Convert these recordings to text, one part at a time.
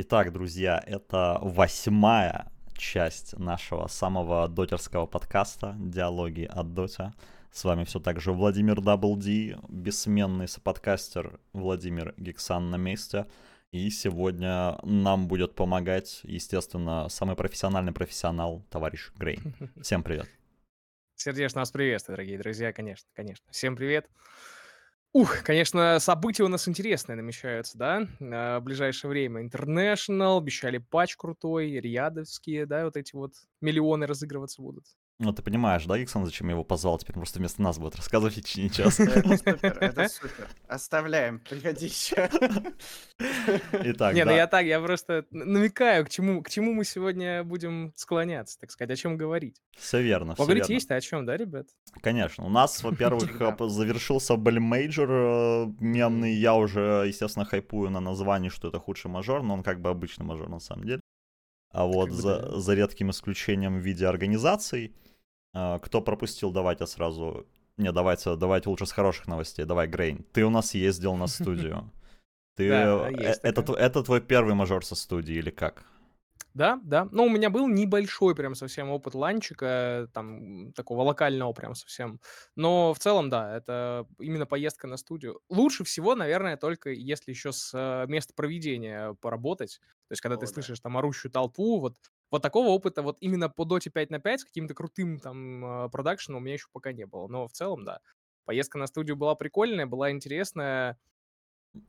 Итак, друзья, это восьмая часть нашего самого дотерского подкаста «Диалоги от Доте». С вами все так же Владимир Даблди, бессменный соподкастер Владимир Гексан на месте. И сегодня нам будет помогать, естественно, самый профессиональный профессионал, товарищ Грейн. Всем привет. Сердечно вас приветствую, дорогие друзья, конечно, конечно. Всем привет. Ух, конечно, события у нас интересные намечаются, да, а, в ближайшее время. International, обещали патч крутой, риадовские, да, вот эти вот миллионы разыгрываться будут. Ну, ты понимаешь, да, Иксон, зачем я его позвал? Теперь просто вместо нас будет рассказывать в течение часа. Это супер, это супер. Оставляем, приходи еще. Итак, Не, ну я так, я просто намекаю, к чему, к чему мы сегодня будем склоняться, так сказать, о чем говорить. Все верно, Поговорить есть-то о чем, да, ребят? Конечно. У нас, во-первых, завершился Bali Major э, мемный. Я уже, естественно, хайпую на названии, что это худший мажор, но он как бы обычный мажор на самом деле. А вот за, за редким исключением в виде организаций. А, кто пропустил, давайте сразу... Не, давайте, давайте лучше с хороших новостей. Давай, Грейн, ты у нас ездил на студию. Ты, да, э, это, это твой первый мажор со студии или как? Да, да. Ну, у меня был небольшой прям совсем опыт ланчика, там, такого локального прям совсем. Но в целом, да, это именно поездка на студию. Лучше всего, наверное, только если еще с э, места проведения поработать. То есть, когда О, ты да. слышишь там орущую толпу, вот вот такого опыта вот именно по доте 5 на 5 с каким-то крутым там а, продакшеном у меня еще пока не было. Но в целом, да. Поездка на студию была прикольная, была интересная.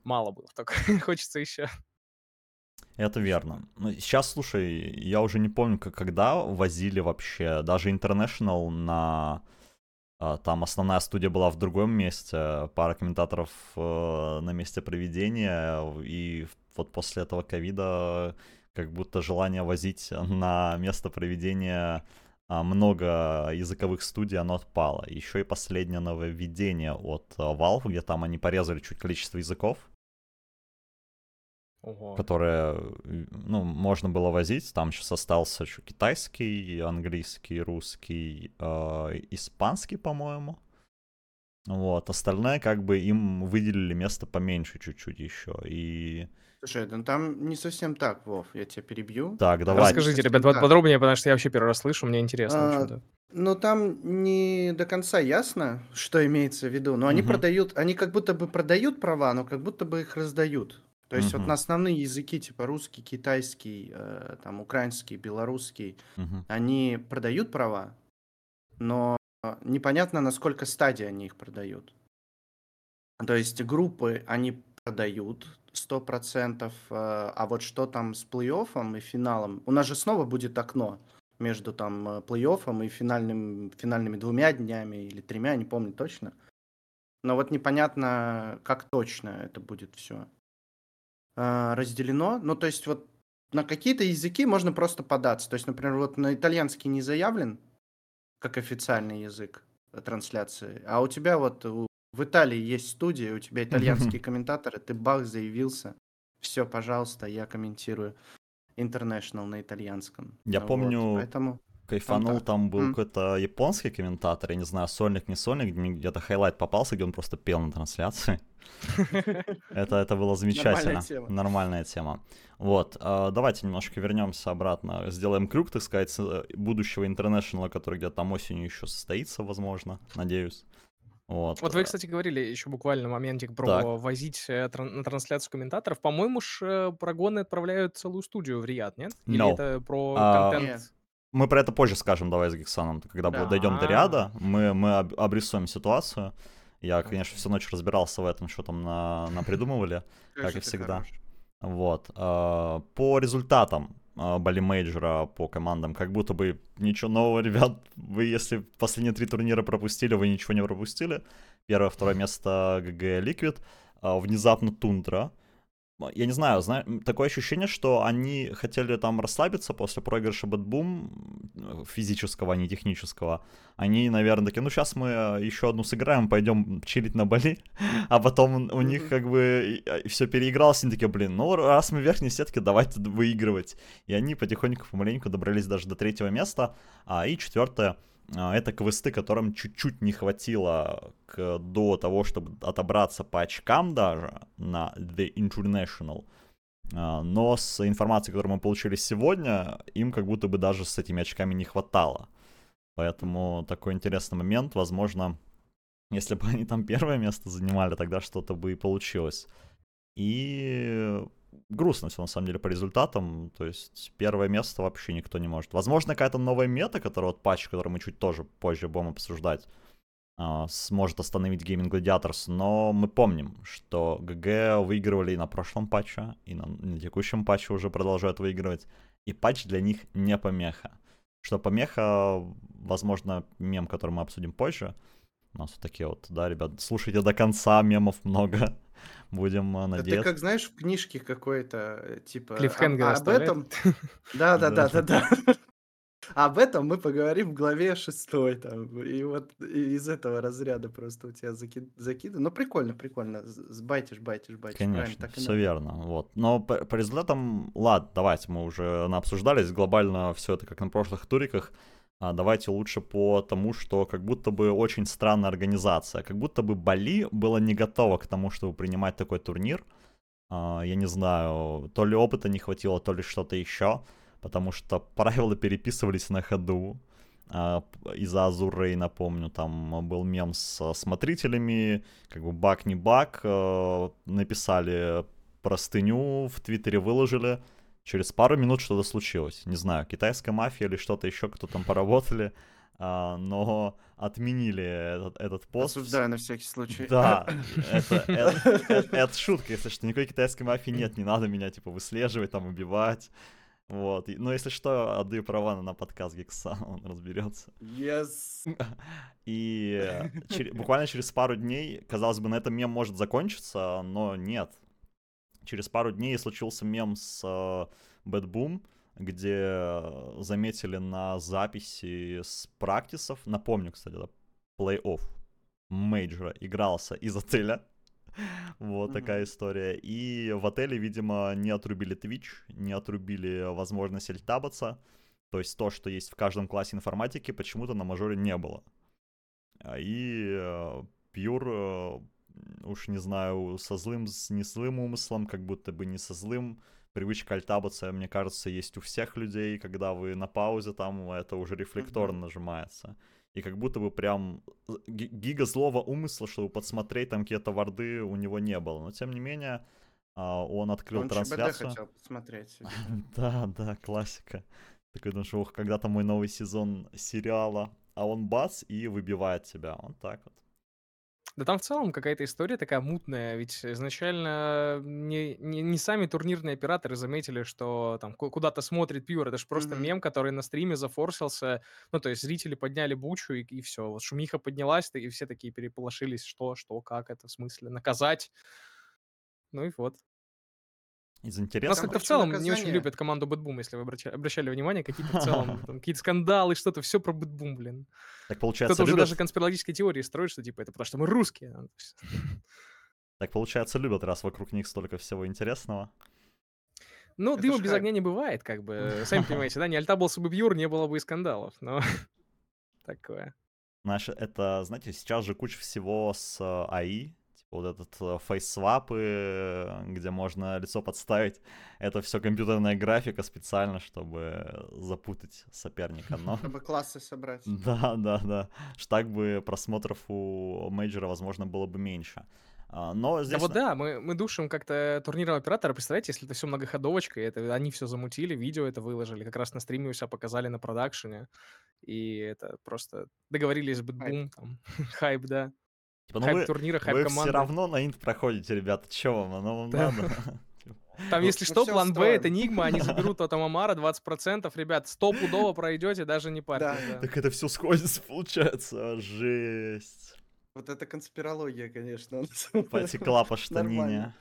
Мало было, только хочется еще. Это верно. Ну, сейчас, слушай, я уже не помню, как, когда возили вообще, даже International на... А, там основная студия была в другом месте, пара комментаторов э, на месте проведения, и вот после этого ковида как будто желание возить на место проведения а, много языковых студий, оно отпало. Еще и последнее нововведение от а, Valve, где там они порезали чуть количество языков, Ого. которые, ну, можно было возить. Там сейчас остался еще китайский, английский, русский, э, испанский, по-моему. Вот, остальное как бы им выделили место поменьше чуть-чуть еще. И Слушай, ну там не совсем так, Вов, я тебя перебью. Так, давай. Расскажите, ребят, так. подробнее, потому что я вообще первый раз слышу, мне интересно. А, ну, там не до конца ясно, что имеется в виду. Но они угу. продают, они как будто бы продают права, но как будто бы их раздают. То есть угу. вот на основные языки, типа русский, китайский, э, там украинский, белорусский, угу. они продают права, но непонятно, на сколько стадий они их продают. То есть группы они продают, сто процентов. Э, а вот что там с плей-оффом и финалом? У нас же снова будет окно между там э, плей-оффом и финальным, финальными двумя днями или тремя, не помню точно. Но вот непонятно, как точно это будет все э, разделено. Ну, то есть вот на какие-то языки можно просто податься. То есть, например, вот на итальянский не заявлен как официальный язык трансляции, а у тебя вот у в Италии есть студия, у тебя итальянские комментаторы, ты бах, заявился. Все, пожалуйста, я комментирую International на итальянском. Я вот, помню, поэтому... кайфанул, там, там был мм какой-то японский комментатор, я не знаю, сольник, не сольник, где-то highlight попался, где он просто пел на трансляции. Это, это было замечательно. Нормальная тема. Нормальная тема. Вот, э, давайте немножко вернемся обратно. Сделаем крюк, так сказать, будущего интернешнала, который где-то там осенью еще состоится, возможно, надеюсь. Вот. вот вы, кстати, говорили еще буквально моментик про так. возить э, тран- на трансляцию комментаторов. По-моему, ж э, парагоны отправляют целую студию в Риад, нет? Или но это про а, контент? Мы про это позже скажем, давай с Гексаном, когда да. дойдем до Рияда, мы, мы обрисуем ситуацию. Я, конечно, всю ночь разбирался в этом, что там на, на придумывали, как и всегда. Вот. А, по результатам Bali Major'а по командам, как будто бы ничего нового, ребят, вы если последние три турнира пропустили, вы ничего не пропустили. Первое, второе место GG, Liquid, а, внезапно Тундра, я не знаю, знаю, такое ощущение, что они хотели там расслабиться после проигрыша BetBoom, физического, а не технического. Они, наверное, такие, ну сейчас мы э, еще одну сыграем, пойдем чилить на Бали, а потом у них как бы все переигралось, они такие, блин, ну раз мы в верхней сетке, давайте выигрывать. И они потихоньку, помаленьку добрались даже до третьего места, а и четвертое — это квесты, которым чуть-чуть не хватило к, до того, чтобы отобраться по очкам даже на The International. А, но с информацией, которую мы получили сегодня, им как будто бы даже с этими очками не хватало. Поэтому такой интересный момент, возможно, если бы они там первое место занимали, тогда что-то бы и получилось. И грустно все на самом деле по результатам. То есть первое место вообще никто не может. Возможно, какая-то новая мета, которая вот патч, который мы чуть тоже позже будем обсуждать, а, сможет остановить Gaming Gladiators, но мы помним, что ГГ выигрывали и на прошлом патче, и на, на текущем патче уже продолжают выигрывать, и патч для них не помеха. Что помеха, возможно, мем, который мы обсудим позже, у нас вот такие вот, да, ребят, слушайте до конца, мемов много. Будем надеяться. Это как, знаешь, в книжке какой-то, э, типа... Клиффхенгер об, об этом... Да-да-да-да-да. Об этом мы поговорим в главе шестой. Там. И вот из этого разряда просто у тебя заки... закидываю. Ну, прикольно, прикольно. Сбайтишь, байтишь, байтишь. Конечно, так все верно. Вот. Но по, по результатам, ладно, давайте, мы уже обсуждались глобально все это, как на прошлых туриках. А давайте лучше по тому, что как будто бы очень странная организация. Как будто бы Бали было не готово к тому, чтобы принимать такой турнир. А, я не знаю, то ли опыта не хватило, то ли что-то еще потому что правила переписывались на ходу. Uh, из-за Азурей, напомню, там был мем с смотрителями, как бы баг не баг, uh, написали простыню, в Твиттере выложили, через пару минут что-то случилось. Не знаю, китайская мафия или что-то еще, кто там поработали, uh, но отменили этот, этот пост. Осуждаю на всякий случай. Да, это, это, это, это шутка, если что, никакой китайской мафии нет, не надо меня, типа, выслеживать, там, убивать. Вот. Но если что, отдаю права на подкаст Гекса, он разберется. Yes. И чер- буквально через пару дней, казалось бы, на этом мем может закончиться, но нет. Через пару дней случился мем с э, BetBoom, где заметили на записи с практисов, напомню, кстати, это плей-офф мейджора игрался из отеля вот такая история. И в отеле, видимо, не отрубили Twitch, не отрубили возможность альтабаться. То есть то, что есть в каждом классе информатики, почему-то на мажоре не было. А, и э, э, уж не знаю, со злым, с не злым умыслом, как будто бы не со злым. Привычка альтабаться, мне кажется, есть у всех людей, когда вы на паузе, там это уже рефлекторно нажимается и как будто бы прям э, гига злого умысла, чтобы подсмотреть там какие-то варды у него не было. Но тем не менее, а, он открыл он трансляцию. хотел посмотреть. да, да, классика. Такой думаешь, ох, когда-то мой новый сезон сериала, а он бац и выбивает тебя. Он так вот. Да там в целом какая-то история такая мутная, ведь изначально не, не, не сами турнирные операторы заметили, что там куда-то смотрит Пьюр, это же просто mm-hmm. мем, который на стриме зафорсился, ну, то есть зрители подняли бучу, и, и все, вот шумиха поднялась, и все такие переполошились, что, что, как это, в смысле, наказать, ну и вот. Из интересного. Нас как-то в целом наказание. не очень любят команду BetBoom, если вы обращали, обращали внимание, какие-то в целом, какие-то скандалы, что-то, все про Бэтбум, блин. Так получается, Кто-то любят... уже даже конспирологические теории строит, что типа это потому что мы русские. Так получается, любят, раз вокруг них столько всего интересного. Ну, это дыма без огня не бывает, как бы. Сами понимаете, да, не альтабился бы Бьюр, не было бы и скандалов, но такое. Знаешь, это, знаете, сейчас же куча всего с э, АИ, вот этот э, фейс-свапы, где можно лицо подставить, это все компьютерная графика специально, чтобы запутать соперника. Но... Чтобы классы собрать. Да, да, да. Так бы просмотров у мейджора, возможно, было бы меньше. А, но здесь... Да вот да, мы, мы душим как-то турнирного оператора. Представляете, если это все многоходовочка, это они все замутили, видео это выложили, как раз на стриме у себя показали на продакшене. И это просто договорились с BetBoom, там, хайп, да. Типа, ну хайп вы, турнира, хайп вы команды. все равно на инт проходите, ребята, чё вам, оно вам да. надо. Там, если ну, что, план Б — это Нигма, они заберут от Амамара 20%. Ребят, стопудово пройдете, даже не парьтесь. Так это все сходится, получается. Жесть. Вот это конспирология, конечно. Потекла по штанине.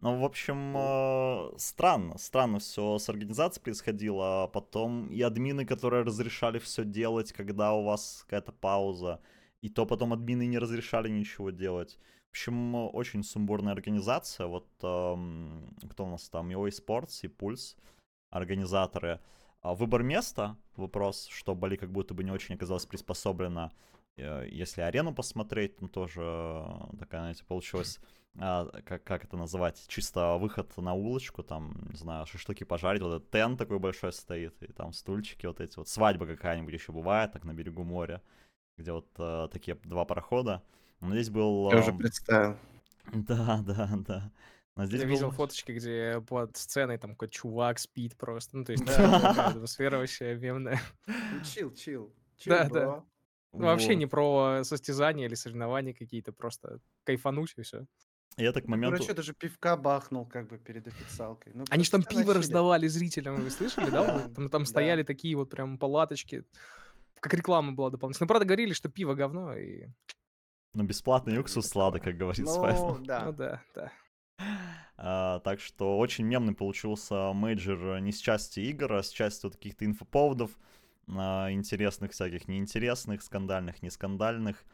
Ну, в общем, э, странно, странно все с организацией происходило, а потом и админы, которые разрешали все делать, когда у вас какая-то пауза, и то потом админы не разрешали ничего делать. В общем, очень сумбурная организация. Вот эм, кто у нас там? EO Sports и Pulse, организаторы. А выбор места, вопрос, что Бали как будто бы не очень оказалось приспособлено. Э, если арену посмотреть, там тоже такая, знаете, получилась а, как, как это называть, чисто выход на улочку, там, не знаю, шашлыки пожарить, вот этот тент такой большой стоит, и там стульчики вот эти вот, свадьба какая-нибудь еще бывает, так на берегу моря, где вот а, такие два парохода. Но здесь был... Я уже представил. Да, да, да. Но здесь Я был... видел фоточки, где под сценой там какой-то чувак спит просто. Ну, то есть атмосфера вообще мемная. Чил, чил. Да, да. Ну, вообще не про состязания или соревнования какие-то, просто кайфануть и все. Я так к моменту... Короче, даже пивка бахнул как бы перед официалкой. Ну, Они же там пиво раздавали зрителям, вы слышали, да? Там, там стояли такие вот прям палаточки. Как реклама была дополнительно. Ну, правда, говорили, что пиво говно и... Ну, бесплатный уксус сладок, как говорит ну, Спайс. Да. Ну да, да. А, так что очень мемный получился мейджор не с части игр, а с части вот каких-то инфоповодов, а, интересных всяких, неинтересных, скандальных, не скандальных.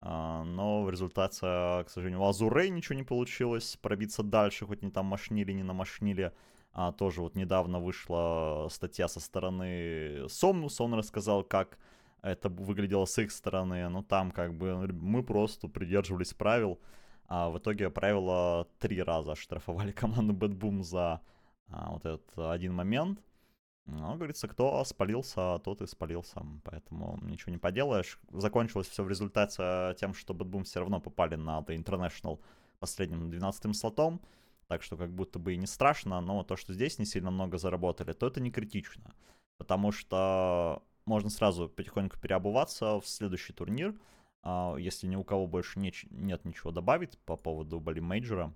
А, но в результате, к сожалению, у Azure Ray ничего не получилось пробиться дальше, хоть не там машнили, не намашнили. А тоже вот недавно вышла статья со стороны Сомнуса, он рассказал, как это выглядело с их стороны. Но там как бы мы просто придерживались правил. А в итоге правила три раза штрафовали команду Boom за а, вот этот один момент. Ну, говорится, кто спалился, тот и спалился. Поэтому ничего не поделаешь. Закончилось все в результате тем, что Boom все равно попали на The International последним 12-м слотом. Так что как будто бы и не страшно, но то, что здесь не сильно много заработали, то это не критично. Потому что можно сразу потихоньку переобуваться в следующий турнир, а, если ни у кого больше не, нет ничего добавить по поводу Бали Мейджора.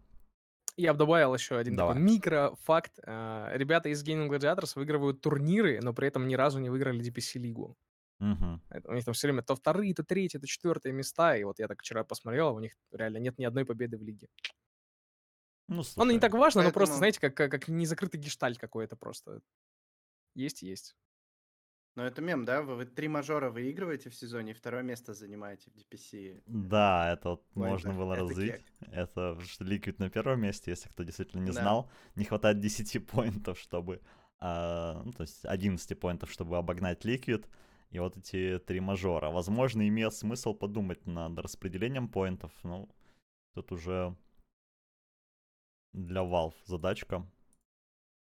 Я бы добавил еще один Давай. такой микрофакт. А, ребята из Gaming Gladiators выигрывают турниры, но при этом ни разу не выиграли DPC-лигу. Угу. У них там все время то вторые, то третьи, то четвертые места. И вот я так вчера посмотрел, у них реально нет ни одной победы в лиге. Ну, слушай, Оно не так важно, поэтому... но просто, знаете, как, как, как незакрытый гештальт какой-то просто. Есть, есть. Но это мем, да? Вы, вы три мажора выигрываете в сезоне, и второе место занимаете в DPC. Да, это вот Ой, можно было это развить. Кек. Это Liquid на первом месте, если кто действительно не да. знал. Не хватает 10 поинтов, чтобы... А, ну, то есть 11 поинтов, чтобы обогнать Liquid. И вот эти три мажора. Возможно, имеет смысл подумать над распределением поинтов. Ну, тут уже для Valve задачка.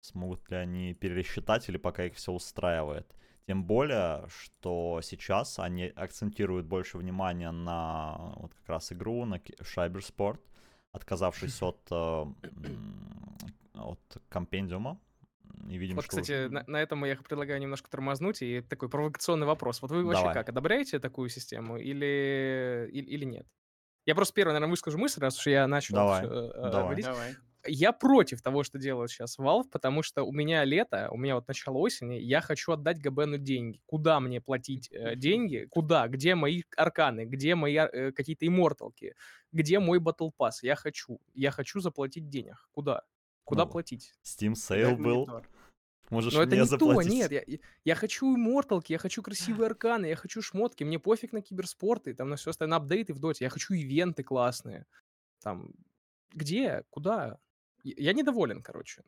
Смогут ли они пересчитать или пока их все устраивает. Тем более, что сейчас они акцентируют больше внимания на вот как раз игру, на Шайберспорт, отказавшись от, э, от компендиума. И видим, вот, что кстати, на, на этом я предлагаю немножко тормознуть, и такой провокационный вопрос. Вот вы вообще Давай. как, одобряете такую систему или, или, или нет? Я просто первый, наверное, выскажу мысль, раз уж я начал Давай. Все, э, Давай. говорить. Давай я против того, что делают сейчас Valve, потому что у меня лето, у меня вот начало осени, я хочу отдать ГБНу деньги. Куда мне платить э, деньги? Куда? Где мои арканы? Где мои э, какие-то имморталки? Где мой Battle Pass? Я хочу. Я хочу заплатить денег. Куда? Куда ну, платить? Steam Sale был. Можешь Но это не заплатить. то, нет. Я, я хочу имморталки, я хочу красивые арканы, я хочу шмотки. Мне пофиг на киберспорты, там на все остальное, на апдейты в доте. Я хочу ивенты классные. Там, где? Куда? Я недоволен, короче.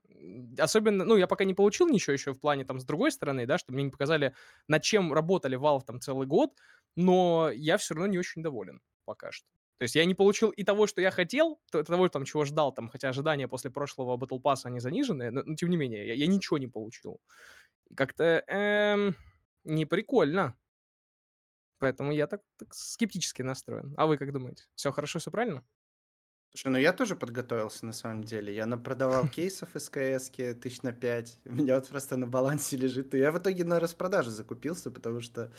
Особенно, ну, я пока не получил ничего еще в плане там с другой стороны, да, что мне не показали, над чем работали Valve там целый год, но я все равно не очень доволен пока что. То есть я не получил и того, что я хотел, того, там, чего ждал, там, хотя ожидания после прошлого Battle Pass, они занижены, но, но тем не менее, я, я ничего не получил. Как-то эм, не прикольно. Поэтому я так, так скептически настроен. А вы как думаете? Все хорошо, все правильно? Слушай, ну я тоже подготовился на самом деле. Я напродавал кейсов СКС тысяч на 5. У меня вот просто на балансе лежит. И я в итоге на распродаже закупился, потому что...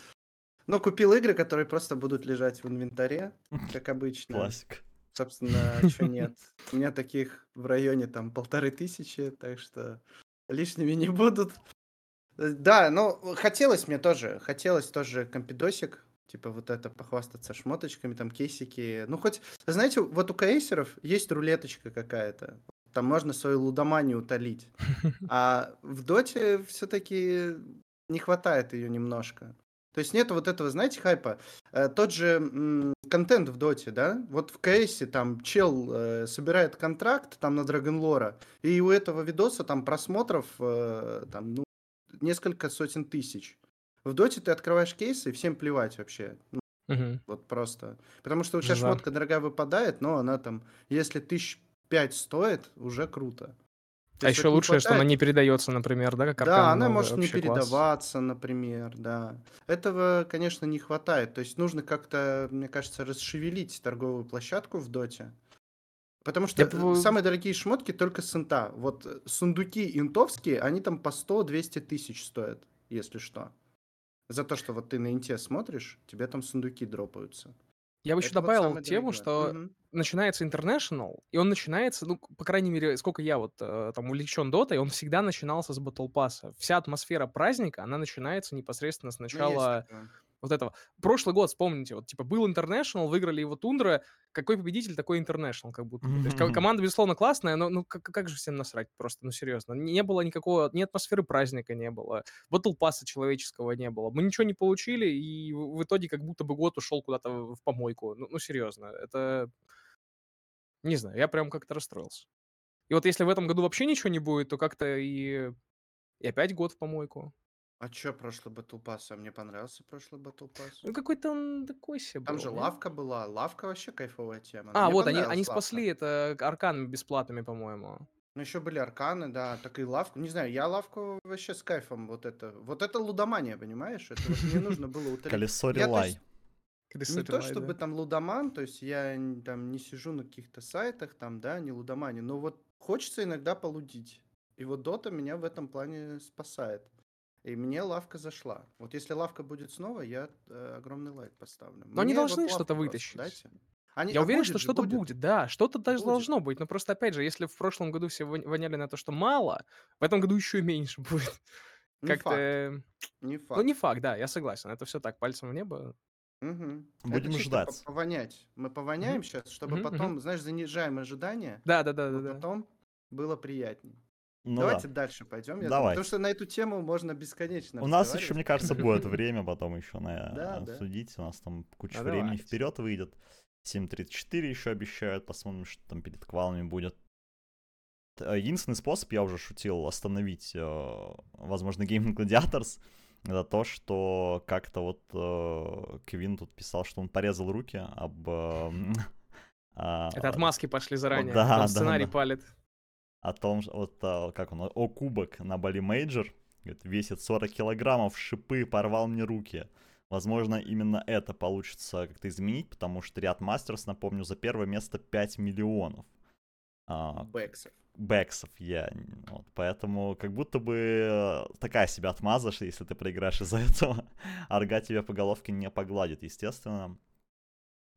Ну, купил игры, которые просто будут лежать в инвентаре, как обычно. Классик. Собственно, что нет. У меня таких в районе там полторы тысячи, так что лишними не будут. Да, ну, хотелось мне тоже, хотелось тоже компидосик Типа вот это похвастаться шмоточками, там кейсики. Ну хоть, знаете, вот у кейсеров есть рулеточка какая-то. Там можно свою лудоманию утолить. А в доте все-таки не хватает ее немножко. То есть нет вот этого, знаете, хайпа. Э, тот же м, контент в доте, да? Вот в кейсе там чел э, собирает контракт там на Драгонлора, и у этого видоса там просмотров э, там, ну, несколько сотен тысяч. В доте ты открываешь кейсы, и всем плевать вообще. Мгм. Вот просто. Потому что у тебя Жиза. шмотка дорогая выпадает, но она там, если тысяч пять стоит, уже круто. А Если еще лучшее, что она хватает, не передается, например, да, как да, аркана она может не класс. передаваться, например, да. Этого, конечно, не хватает. То есть нужно как-то, мне кажется, расшевелить торговую площадку в доте. Потому что Я самые дорогие шмотки только с инта. Вот сундуки интовские, они там по 100-200 тысяч стоят, если что. За то, что вот ты на инте смотришь, тебе там сундуки дропаются. Я бы еще Это вот добавил самое тему, дорогое. что Мгм. начинается International, и он начинается, ну, по крайней мере, сколько я вот э, там увлечен дотой, он всегда начинался с Battle Pass. Вся атмосфера праздника, она начинается непосредственно с Ну, начала такое. Вот этого. Прошлый год, вспомните, вот типа был International, выиграли его Тундра, какой победитель, такой International, как будто бы. То есть ко- команда, безусловно, классная, но ну как, как же всем насрать просто, ну серьезно. Не было никакого, ни атмосферы праздника не было, Pass человеческого не было. Мы ничего не получили, и в итоге как будто бы год ушел куда-то в в помойку. Ну, ну серьезно, это... Не знаю, я прям как-то расстроился. И вот если в этом году вообще ничего не будет, то как-то и, и опять год в помойку. А чё прошлый Battle Pass? А мне понравился прошлый Battle Pass. Ну какой-то он такой себе Там был, же не? лавка была. Лавка вообще кайфовая тема. А, Мне вот, они, они понравилась лавка. спасли это арканами бесплатными, по-моему. Ну, еще были арканы, да, так и лавку. Не знаю, я лавку вообще с кайфом вот это. Вот это лудомания, понимаешь? Это вот мне нужно было утолить. Колесо Я, то релай. есть, не то чтобы там лудоман, то есть я н- там не сижу на каких-то сайтах, там, да, не лудомане, но вот хочется иногда полудить. И вот Дота меня в этом плане спасает. И мне лавка зашла. Вот если лавка будет снова, я э, огромный лайк поставлю. Но они Мне вот должны лавку что-то вытащить. дайте. Они, Я а уверен, что что-то будет. будет, да, что-то даже Будет. должно быть. Но просто, опять же, если в прошлом году все вон- воняли на то, что мало, в этом году еще меньше будет. Не Как-то... факт, э, не Ну, факт. не факт, да, я согласен. Это все так, пальцем в небо. Мгм. Будем Это ждать. повонять. Мы повоняем Мгм. сейчас, чтобы Мгм, потом, знаешь, занижаем ожидания, Да, да, да, да, но да. потом было приятней. Ну Давайте да. дальше пойдем. Я думаю, Давай. потому что на эту тему можно бесконечно У нас еще, мне кажется, будет время потом еще на Да. У нас там куча А времени давайте. вперед выйдет. 7.34 еще обещают. Посмотрим, что там перед квалами будет. Э, Единственный способ, я уже шутил, остановить, э, возможно, Gaimin Gladiators, это то, что как-то вот э, Кевин тут писал, что он порезал руки об... а, Это отмазки пошли заранее. да, да, сценарий да. палит. О том, вот а, как он, о кубок на Bali Major, весит 40 килограммов, шипы, порвал мне руки. Возможно, именно это получится как-то изменить, потому что Riyadh Masters, напомню, за первое место 5 миллионов а, Бэксов. бэксов. Я, вот, поэтому как будто бы э, такая себе отмаза, что если ты проиграешь из-за этого, орга тебя по головке не погладит, естественно.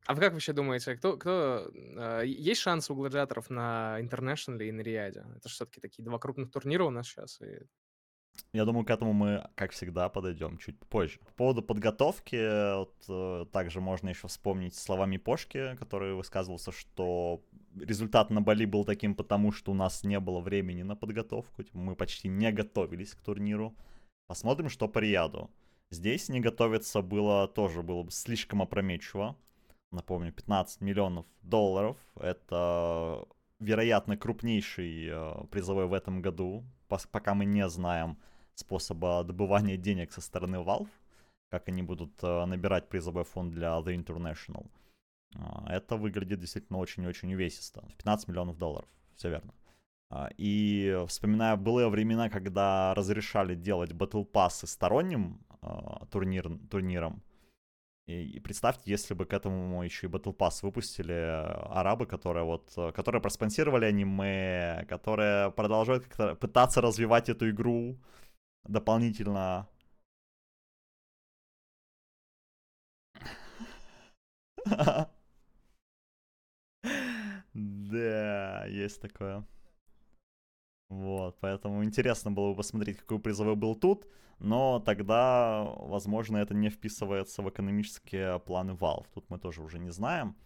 А вы как вообще думаете, кто, кто э, есть шанс у гладиаторов на Интернешнале и на Риаде? Это же все-таки такие два крупных турнира у нас сейчас. И... Я думаю, к этому мы, как всегда, подойдем чуть позже. По поводу подготовки, вот, э, также можно еще вспомнить слова Мипошки, который высказывался, что результат на Бали был таким потому, что у нас не было времени на подготовку, типа, мы почти не готовились к турниру. Посмотрим, что по Риаду. Здесь не готовиться было тоже было бы слишком опрометчиво. Напомню, 15 миллионов долларов. Это, вероятно, крупнейший э, призовой в этом году, пока мы не знаем способа добывания денег со стороны Valve, как они будут э, набирать призовой фонд для The International. А, Это выглядит действительно очень-очень увесисто. 15 миллионов долларов, все верно. И вспоминая былые времена, когда разрешали делать Battle Pass сторонним а, турнир, турнирам, и, представьте, если бы к этому еще и Battle Pass выпустили э, арабы, которые вот, э, которые проспонсировали аниме, которые продолжают как-то пытаться развивать эту игру дополнительно. Да, есть такое. Вот, поэтому интересно было бы посмотреть, какой призовой был тут, но тогда, возможно, это не вписывается в экономические планы Valve. Тут мы тоже уже не знаем.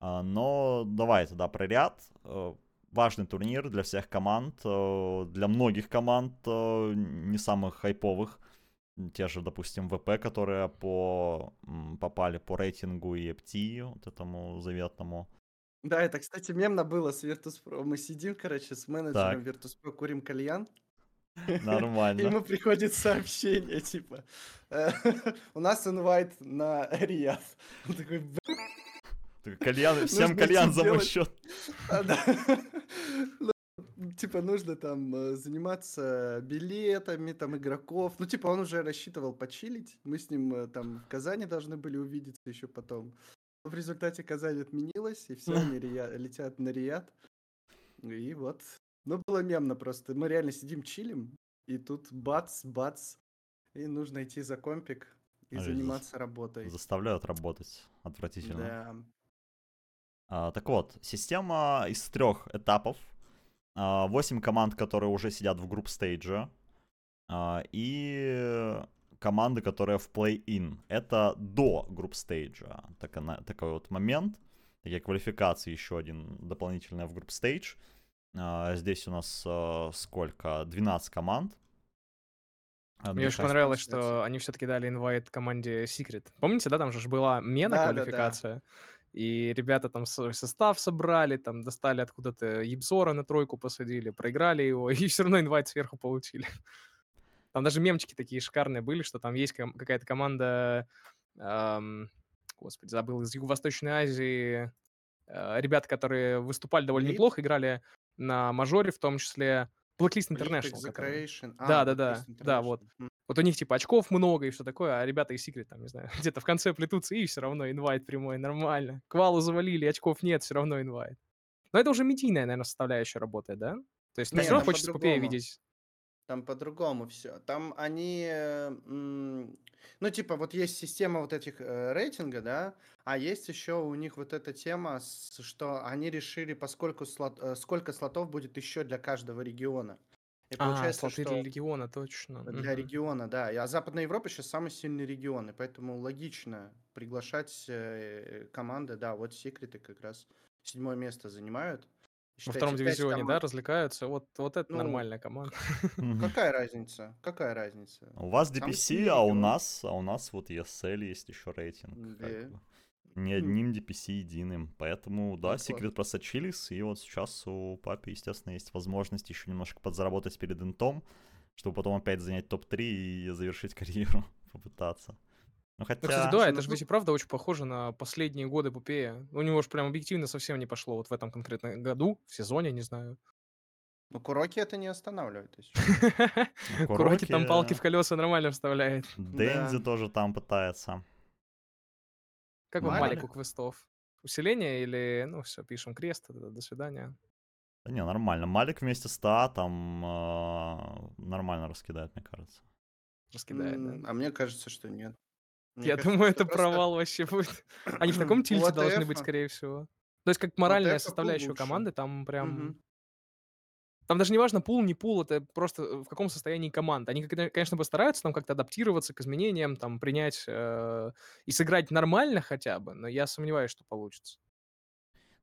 А, Но давайте, да, про ряд. Э, Важный турнир для всех команд, э, для многих команд, э, не самых хайповых. Те же, допустим, ВП, которые по, попали по рейтингу и EPT, вот этому заветному. Да, это, кстати, мемно было с Virtus.pro. Мы сидим, короче, с менеджером. Virtus.pro, курим кальян. Нормально. Ему приходит сообщение, типа, «Э, у нас инвайт на Риад. Он такой, Кальян, всем кальян за мой счет. А, ну, типа, нужно там э, заниматься билетами, там, игроков. Ну, типа, он уже рассчитывал почилить. Мы с ним э, там в Казани должны были увидеться еще потом. В результате Казань отменилась, и все они летят на Риад. И вот. Ну, было мемно просто. Мы реально сидим, чилим, и тут бац, бац, и нужно идти за компик и а заниматься работой. Заставляют работать. Отвратительно. Да. А, так вот, система из трех этапов. А, 8 команд, которые уже сидят в групп стейдже. А, и команды, которые в плей-ин. Это до групп стейджа. Так, такой вот момент. Такие квалификации еще один дополнительный в групп стейдж. А, здесь у нас а, сколько? 12 команд. Мне очень понравилось, что они все-таки дали инвайт команде Secret. Помните, да, там же была мена да, квалификация. Да, да. И ребята там свой состав собрали, там достали откуда-то Ебзора на тройку посадили, проиграли его, и все равно инвайт сверху получили. Там даже мемчики такие шикарные были, что там есть какая-то команда, эм, господи, забыл, из Юго-Восточной Азии, э, ребята, которые выступали довольно Elite? неплохо, играли на мажоре в том числе, Blacklist International. А, да, да, да, да, вот. Вот у них типа очков много и все такое, а ребята из Secret, там, не знаю, где-то в конце плетутся, и все равно инвайт прямой, нормально. Квалу завалили, очков нет, все равно инвайт. Но это уже медийная, наверное, составляющая работает, да? То есть, не, все равно хочется Пупея видеть. Там по-другому все. Там они, ну, типа, вот есть система вот этих э, рейтинга, да, а есть еще у них вот эта тема, что они решили, поскольку слот, э, сколько слотов будет еще для каждого региона. И а, получается, слоты что... для региона, точно. Для угу. региона, да. А Западная Европа сейчас самый сильный регион, и поэтому логично приглашать э, команды. Да, вот секреты как раз седьмое место занимают. Во втором дивизионе, команд. да, развлекаются. Вот, вот это ну, нормальная команда. Какая разница? Какая разница? У вас DPC, а у нас, а у нас вот ESL есть еще рейтинг. Да не одним DPC единым. Поэтому, да, ну, секрет просочились, и вот сейчас у папи, естественно, есть возможность еще немножко подзаработать перед интом, чтобы потом опять занять топ-3 и завершить карьеру, попытаться. Ну, хотя... Ну, кстати, да, это же ведь и правда очень похоже на последние годы Пупея. У него же прям объективно совсем не пошло вот в этом конкретном году, в сезоне, не знаю. Ну, Куроки это не останавливает. Куроки там палки в колеса нормально вставляет. Дэнди тоже там пытается. Как вам Малик у квестов? Усиление или, ну, все, пишем крест, до свидания. Да не, нормально. Малик вместе с ТА там э, нормально раскидает, мне кажется. Раскидает, да? А мне кажется, что нет. Мне Я кажется, думаю, это просто... провал вообще будет. Они в таком тильте должны быть, скорее всего. То есть, как моральная составляющая команды, там прям там даже не важно, пул, не пул, это просто э, в каком состоянии команда. Они, конечно, постараются там как-то адаптироваться к изменениям, там, принять э, и сыграть нормально хотя бы, но я сомневаюсь, что получится.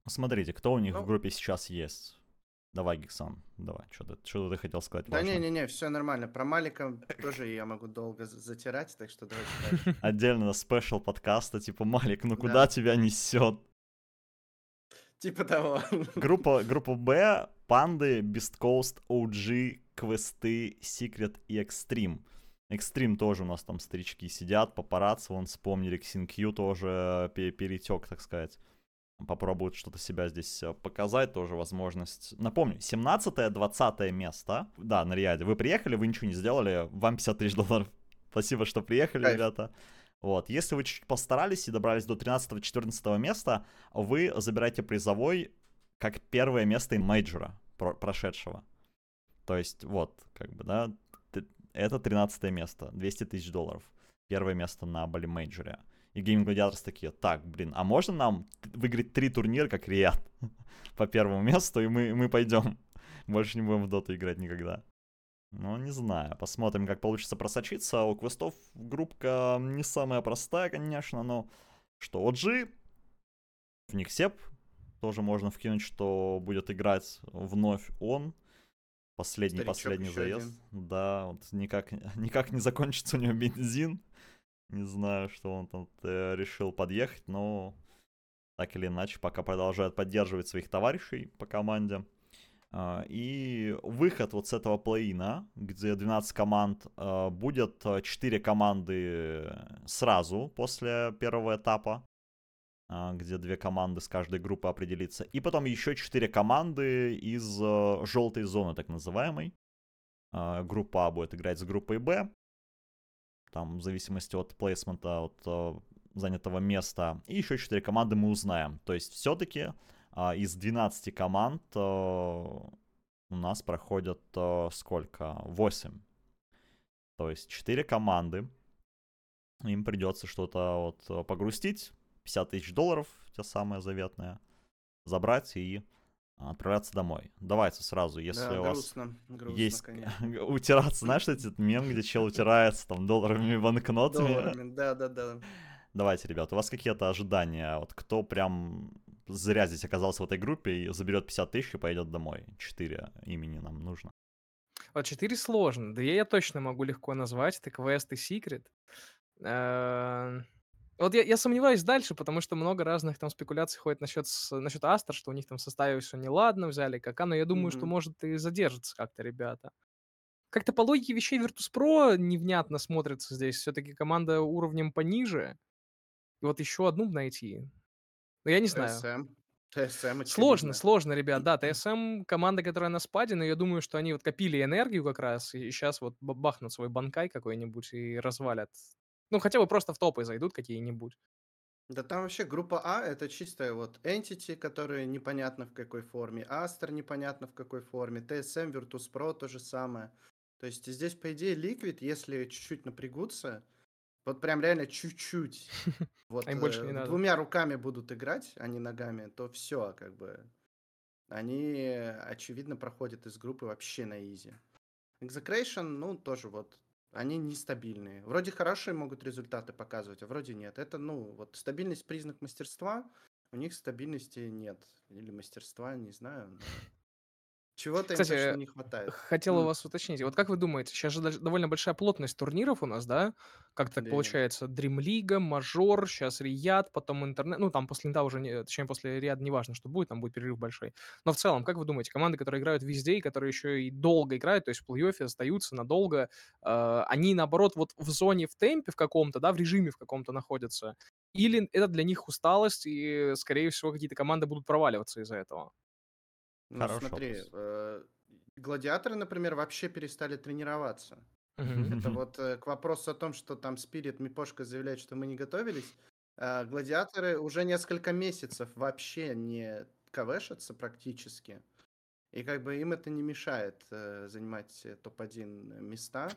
Ну, смотрите, кто у них ну... в группе сейчас есть? Давай, Гиксан, давай, что ты, что ты хотел сказать? Да не-не-не, все нормально. Про Малика тоже я могу долго затирать, так что давайте Отдельно спешл подкаста, типа, Малик, ну куда тебя несет? Типа того. Группа, группа Б, Панды, Beast Coast, OG, Квесты, Secret и Extreme. Extreme тоже у нас там старички сидят, папарацци, вон вспомнили, Ксинкью тоже перетек, так сказать. Попробуют что-то себя здесь э, показать, тоже возможность. Напомню, 17-20 место, да, на Риаде. Вы приехали, вы ничего не сделали, вам 50 тысяч долларов. Спасибо, что приехали, Кайф. ребята. Вот, если вы чуть постарались и добрались до 13-14 места, вы забираете призовой как первое место мейджора про прошедшего. То есть, вот, как бы, да, это 13 место, 200 тысяч долларов. Первое место на Бали мейджоре. И Game Gladiators такие, так, блин, а можно нам выиграть три турнира, как Риад, по первому месту, и мы, мы пойдем. Больше не будем в доту играть никогда. Ну, не знаю. Посмотрим, как получится просочиться. У квестов группка не самая простая, конечно, но что, OG, в них сеп тоже можно вкинуть, что будет играть вновь он. Последний, Старичок последний заезд. Один. Да, вот никак, никак не закончится у него бензин. Не знаю, что он там э, решил подъехать, но так или иначе, пока продолжает поддерживать своих товарищей по команде. А, и выход вот с этого плей-ина, где 12 команд, а, будет 4 команды сразу после первого этапа, а, где две команды с каждой группы определится. И потом еще 4 команды из желтой зоны, так называемой. Группа А будет играть с группой Б. Там в зависимости от плейсмента, от занятого места. И еще 4 команды мы узнаем. То есть все-таки а, из 12 команд э, у нас проходят э, сколько? 8. То есть 4 команды. Им придется что-то вот э, погрустить. 50 тысяч долларов, те самые заветные. Забрать и отправляться домой. Давайте сразу, если да, у вас грустно, есть конечно. утираться, знаешь, этот мем, где чел утирается там долларами и банкнотами. Долларами, да, да, да. Давайте, ребят, у вас какие-то ожидания, вот кто прям зря здесь оказался в этой группе и заберет 50 тысяч и поедет домой. Четыре имени нам нужно. Вот четыре сложно. Две я точно могу легко назвать. Это квест и секрет. Вот я, я сомневаюсь дальше, потому что много разных там спекуляций ходит насчет, насчет Астер, что у них там в составе все неладно, взяли кака, но я думаю, что может и задержится как-то ребята. Как-то по логике вещей Virtus.pro невнятно смотрится здесь. Все-таки команда уровнем пониже. И вот еще одну найти. Ну, я не знаю. ТСМ. ТСМ, Сложно, сложно, ребят. Да, ТСМ команда, которая на спаде, но я думаю, что они вот копили энергию как раз, и сейчас вот бахнут свой банкай какой-нибудь и развалят. Ну, хотя бы просто в топы зайдут какие-нибудь. Да там вообще группа А это чистая вот Entity, которые непонятно в какой форме, Астер непонятно в какой форме, TSM, Virtus.pro то же самое. То есть здесь, по идее, Liquid, если чуть-чуть напрягутся, вот прям реально чуть-чуть. Вот Им больше не э, надо. двумя руками будут играть, а не ногами, то все, как бы. Они, очевидно, проходят из группы вообще на изи. Execration, ну, тоже вот, они нестабильные. Вроде хорошие могут результаты показывать, а вроде нет. Это, ну, вот стабильность признак мастерства, у них стабильности нет. Или мастерства, не знаю. но чего-то им точно не хватает. хотел у вас уточнить. Вот как вы думаете, сейчас же довольно большая плотность турниров у нас, да? Как так получается? Dream League, Мажор, сейчас Риад, потом интернет. Ну, там после Инта уже, не, точнее, после Риад не важно, что будет, там будет перерыв большой. Но в целом, как вы думаете, команды, которые играют везде и которые еще и долго играют, то есть в плей-оффе остаются надолго, э, они, наоборот, вот в зоне, в темпе в каком-то, да, в режиме в каком-то находятся? Или это для них усталость, и, скорее всего, какие-то команды будут проваливаться из-за этого? Ну, Хороший смотри, э, гладиаторы, например, вообще перестали тренироваться. Это вот э, к вопросу о том, что там Спирит Мипошка заявляет, что мы не готовились. Э, гладиаторы уже несколько месяцев вообще не КВшатся практически. И как бы им это не мешает э, занимать топ-1 места.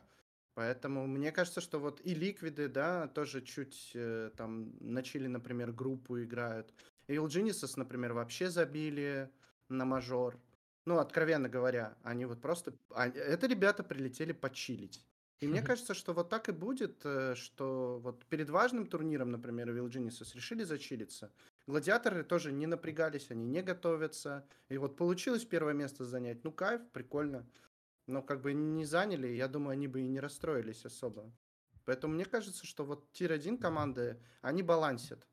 Поэтому мне кажется, что вот и ликвиды, да, тоже чуть э, там начали, например, группу играют. И Genesis, например, вообще забили на мажор. Ну, откровенно говоря, они вот просто... А, это ребята прилетели почилить. И мне кажется, что вот так и будет, э, что вот перед важным турниром, например, Evil Geniuses решили зачилиться. Гладиаторы тоже не напрягались, они не готовятся. И вот получилось первое место занять. Ну, кайф, прикольно. Но как бы не заняли, я думаю, они бы и не расстроились особо. Поэтому мне кажется, что вот tier-1 команды, они балансят.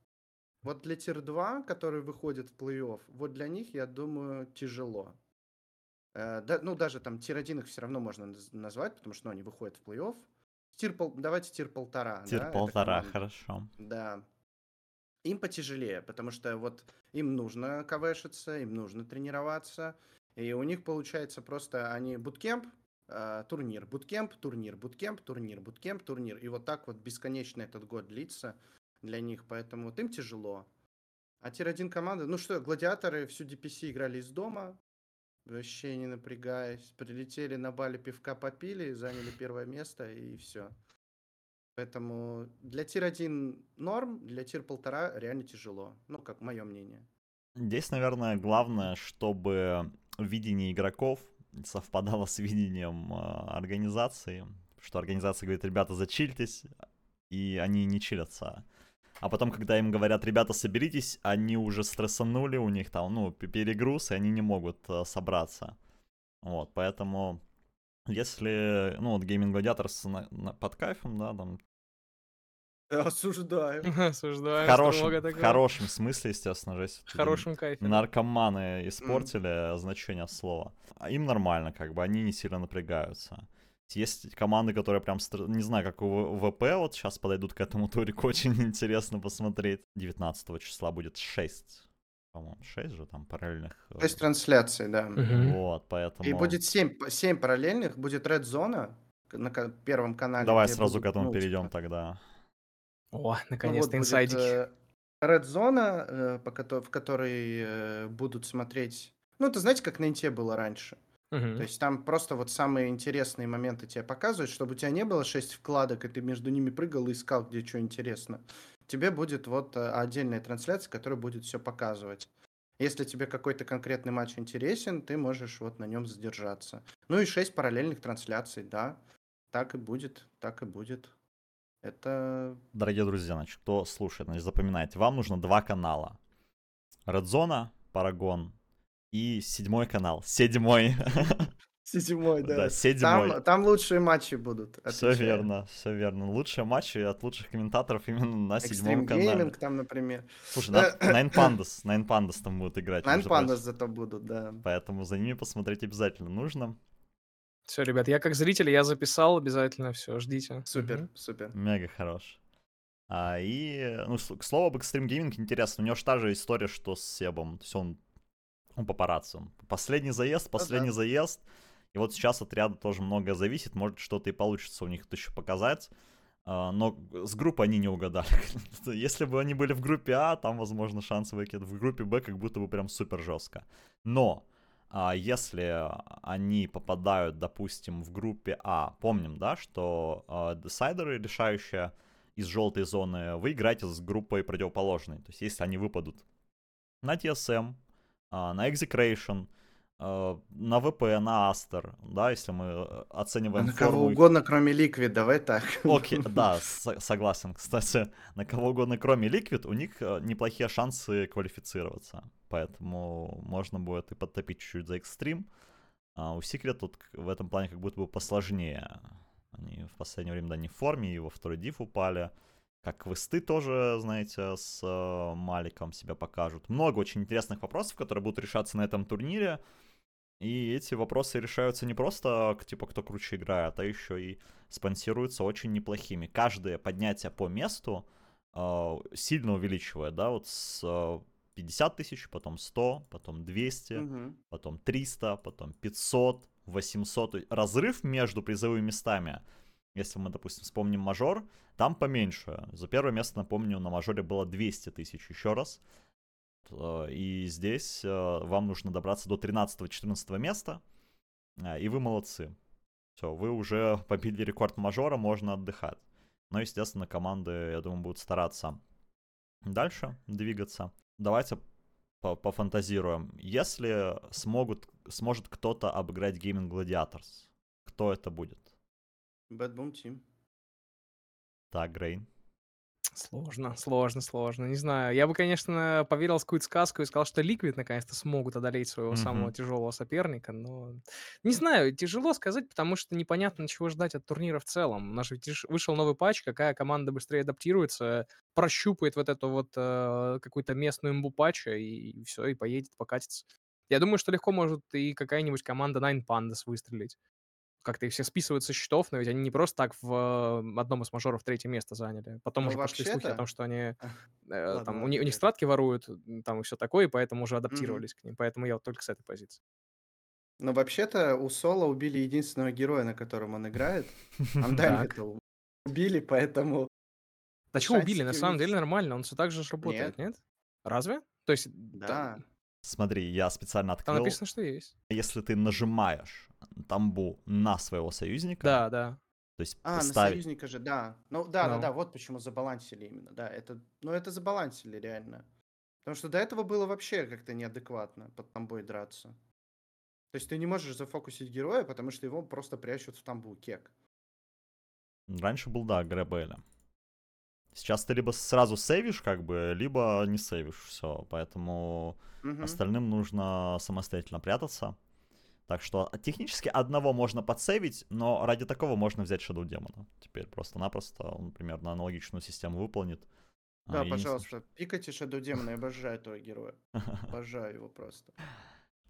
Вот для tier-2, которые выходят в плей-офф, вот для них, я думаю, тяжело. Э, да, ну, даже там tier-1 их все равно можно назвать, потому что ну, они выходят в плей-офф. Tier пол... Давайте tier полтора. Tier да, хорошо. Да. Им потяжелее, потому что вот им нужно КВшиться, им нужно тренироваться. И у них получается просто они буткемп, э, турнир, буткемп, турнир, буткемп, турнир, буткемп, турнир. И вот так вот бесконечно этот год длится для них, поэтому вот им тяжело. А tier-1 команды, ну что, гладиаторы всю DPC играли из дома, вообще не напрягаясь, прилетели на Бали пивка попили, заняли первое место и все. Поэтому для tier-1 норм, для tier-1,5 реально тяжело. Ну, как мое мнение. Здесь, наверное, главное, чтобы видение игроков совпадало с видением э, организации. Что организация говорит, ребята, зачильтесь, и они не чилятся. А потом, когда им говорят, ребята, соберитесь, они уже стрессанули, у них там, ну, перегруз, и они не могут uh, собраться. Вот, поэтому, если, ну, вот Gaming Gladiators на, на, под кайфом, да, там, Осуждаю. Осуждаю. В хорошем, в хорошем смысле, естественно, жесть. В хорошем кайфе. Наркоманы испортили mm. значение слова. А им нормально, как бы, они не сильно напрягаются. Есть команды, которые прям, не знаю, как у ВП вот сейчас подойдут к этому турику, очень интересно посмотреть. 19 числа будет 6 по-моему, 6 же там параллельных. 6 э, трансляций, да. Угу. Вот, поэтому... И будет 7, 7 параллельных, будет Red Zone на первом канале. Давай сразу будут, к этому ну, перейдем типа... тогда. О, наконец-то ну, вот инсайдики. Будет, э, Red Zone, э, в которой э, будут смотреть... Ну, это знаете, как на Инте было раньше. То есть там просто вот самые интересные моменты тебе показывают, чтобы у тебя не было 6 вкладок, и ты между ними прыгал и искал, где что интересно. Тебе будет вот э, отдельная трансляция, которая будет все показывать. Если тебе какой-то конкретный матч интересен, ты можешь вот на нем задержаться. Ну и 6 параллельных трансляций, да. Так и будет, так и будет. Это... Дорогие друзья, значит, кто слушает, значит, запоминайте, вам нужно два канала. Редзона, Парагон и седьмой канал. Седьмой. Седьмой, да. Да, седьмой. Там, там лучшие матчи будут. Все верно, все верно. Лучшие матчи от лучших комментаторов именно на Extreme седьмом канале. Gaming там, например. Слушай, Nine Pandas, Nine Pandas там будут играть. Nine Pandas зато будут, да. Поэтому за ними посмотреть обязательно нужно. Все, ребят, я как зритель, я записал обязательно, все, ждите. Супер, угу. супер. Мега хорош. А, и, ну, к слову об Extreme Gaming интересно, у него же та же история, что с Себом. То есть он, он папарацци. Последний заезд, последний ну, да. заезд. И вот сейчас от ряда тоже многое зависит, может что-то и получится у них еще показать. А, но с группы они не угадали. Если бы они были в группе А, там, возможно, шансы выкид. В группе Б как будто бы прям супер жестко. Но а если они попадают, допустим, в группе А, помним, да, что десайдеры, решающие из желтой зоны, вы играете с группой противоположной. То есть, если они выпадут на TSM, на Execration, э, на ВП, на Астер, да, если мы э, оцениваем На кого угодно, кроме Liquid, давай так. Окей, да, согласен. Кстати, на кого угодно, кроме Liquid, у них э, неплохие шансы квалифицироваться поэтому можно будет и подтопить чуть-чуть за экстрим. А у Secret тут в этом плане как будто бы посложнее. Они в последнее время, да, не в форме, и во второй диф упали. Как квесты тоже, знаете, с э, Маликом себя покажут. Много очень интересных вопросов, которые будут решаться на этом турнире. И эти вопросы решаются не просто, типа, кто круче играет, а еще и спонсируются очень неплохими. Каждое поднятие по месту э, сильно увеличивает, да, вот с э, 50 тысяч, потом 100, потом 200, угу. потом 300, потом 500, 800. Разрыв между призовыми местами, если мы, допустим, вспомним мажор, там поменьше. За первое место, напомню, на мажоре было 200 тысяч еще раз. Э, и здесь э, вам нужно добраться до 13-14 места, э, и вы молодцы. Все, вы уже побили рекорд мажора, можно отдыхать. Но, естественно, команды, я думаю, будут стараться дальше двигаться давайте пофантазируем. Если смогут, сможет кто-то обыграть Gaming Gladiators, кто это будет? Bad Boom Team. Так, Грейн. Сложно, сложно, сложно. Не знаю. Я бы, конечно, поверил в какую-то сказку и сказал, что Ликвид наконец-то смогут одолеть своего mm-hmm. самого тяжелого соперника, но не знаю, тяжело сказать, потому что непонятно, чего ждать от турнира в целом. У нас ведь вышел новый патч, какая команда быстрее адаптируется, прощупает вот эту вот э, какую-то местную имбу патча и, и все, и поедет, покатится. Я думаю, что легко может и какая-нибудь команда Nine Pandas выстрелить как-то их все списывают со счетов, но ведь они не просто так в одном из мажоров третье место заняли. Потом ну, уже пошли слухи о том, что они э, там, у, них, у них стратки воруют, там и все такое, и поэтому уже адаптировались mm-hmm. к ним. Поэтому я вот только с этой позиции. Но вообще-то у Соло убили единственного героя, на котором он играет. Андами убили, поэтому... Да чего убили? На самом деле нормально, он все так же работает, нет? Разве? То есть... Да. Смотри, я специально открыл. Там написано, что есть. Если ты нажимаешь тамбу на своего союзника. Да, да. То есть а, поставить... на союзника же, да. Ну, да, no. да, ну. да, вот почему забалансили именно, да. Это, ну, это забалансили реально. Потому что до этого было вообще как-то неадекватно под тамбой драться. То есть ты не можешь зафокусить героя, потому что его просто прячут в тамбу, кек. Раньше был, да, Гребеля. Сейчас ты либо сразу сейвишь, как бы, либо не сейвишь все. Поэтому угу. остальным нужно самостоятельно прятаться. Так что технически одного можно подсейвить, но ради такого можно взять Shadow Демона. Теперь просто-напросто он примерно аналогичную систему выполнит. А, да, а, пожалуйста, пикайте Shadow Демона, я обожаю этого героя. Обожаю его просто.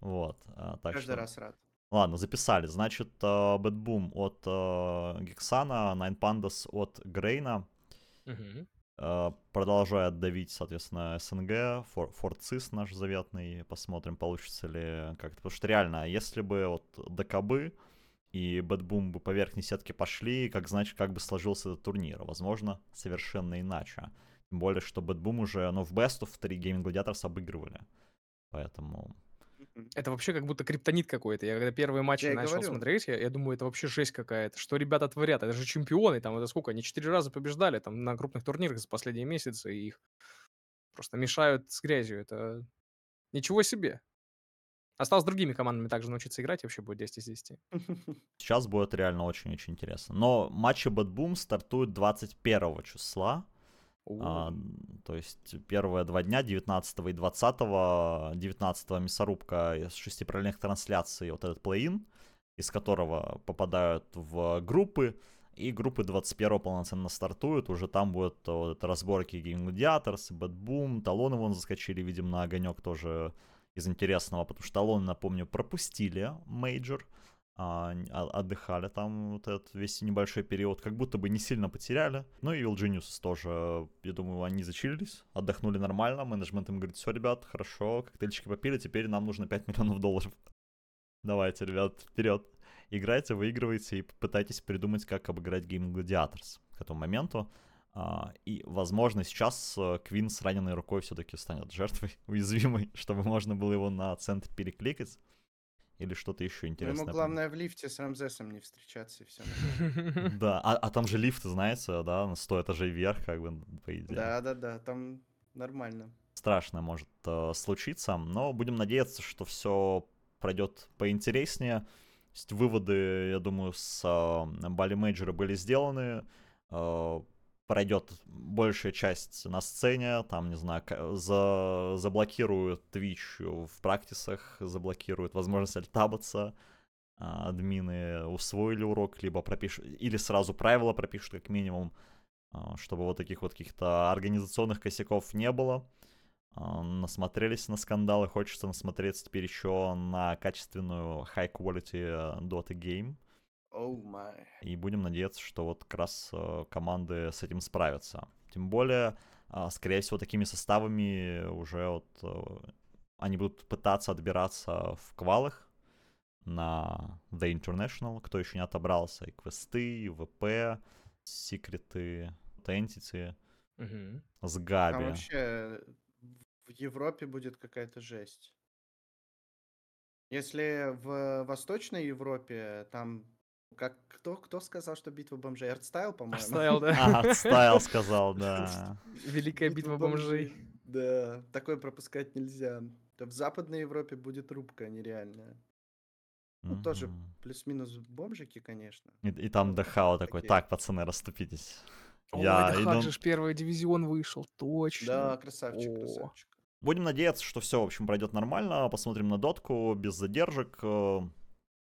Вот. А, так Каждый что... раз рад. Ладно, записали. Значит, Boom от Гексана, Nine Pandas от Грейна. Угу. Э, продолжает давить, соответственно, СНГ, For, Forces наш заветный, посмотрим, получится ли как-то. Потому что реально, если бы вот ДКБ и BetBoom бы по верхней сетке пошли, как значит, как бы сложился этот турнир? Возможно, совершенно иначе. Тем более, что BetBoom уже, ну, в Best of 3 Gaimin Gladiators обыгрывали. Поэтому это вообще как будто криптонит какой-то. Я когда первые матчи я начал говорю. смотреть, я, я думаю, это вообще жесть какая-то. Что ребята творят? Это же чемпионы, там это сколько? Они четыре раза побеждали там на крупных турнирах за последние месяцы, и их просто мешают с грязью. Это ничего себе. Осталось с другими командами также научиться играть, и вообще будет 10 из 10. Сейчас будет реально очень-очень интересно. Но матчи Bad Boom стартуют 21 числа. А, то есть первые два дня, 19 и 20, 19 мясорубка из шести параллельных трансляций, вот этот плей-ин, из которого попадают в группы, и группы 21 полноценно стартуют, уже там будут вот, разборки Game Gladiators, Bad Boom, талоны вон заскочили, видим, на огонек тоже из интересного, потому что талоны, напомню, пропустили мейджор, а, отдыхали там вот этот весь небольшой период, как будто бы не сильно потеряли. Ну и Geniuses тоже, я думаю, они зачилились, отдохнули нормально, менеджмент им говорит, все, ребят, хорошо, коктейльчики попили, теперь нам нужно 5 миллионов долларов. Давайте, ребят, вперед. Играйте, выигрывайте и пытайтесь придумать, как обыграть Gaimin Gladiators к этому моменту. Э, и, возможно, сейчас Квин с раненой рукой все-таки станет жертвой уязвимой, чтобы можно было его на центр перекликать. Или что-то еще интересное? Ему главное в лифте с Рамзесом не встречаться и все. Да, а, а там же лифт, знаете, да, на 100 этажей вверх, как бы, по идее. Да-да-да, там нормально. Страшно может э, случиться, но будем надеяться, что все пройдет поинтереснее. То есть выводы, я думаю, с э, Бали Мейджора были сделаны. Э, пройдет большая часть на сцене, там, не знаю, за, заблокируют Twitch в практисах, заблокируют возможность альтабаться, а, админы усвоили урок, либо пропишут, или сразу правила пропишут как минимум, а, чтобы вот таких вот каких-то организационных косяков не было. А, насмотрелись на скандалы, хочется насмотреться теперь еще на качественную high quality Dota game — Oh my. И будем надеяться, что вот как раз э, команды с этим справятся. Тем более, э, скорее всего, такими составами уже вот э, они будут пытаться отбираться в квалах на The International, кто еще не отобрался, и квесты, и ВП, секреты, Entity, угу. с Габи. Там вообще в Европе будет какая-то жесть. Если в Восточной Европе там как кто, кто сказал, что битва бомжей? Артстайл, по-моему. Артстайл, да. А, Артстайл сказал, да. Великая битва бомжей. Да, такое пропускать нельзя. В Западной Европе будет рубка нереальная. Ну, тоже плюс-минус бомжики, конечно. И, и там Дахао такой, так, пацаны, расступитесь. Ой, Я Дахак иду... же первый дивизион вышел, точно. Да, красавчик, О. красавчик. Будем надеяться, что все, в общем, пройдет нормально. Посмотрим на дотку без задержек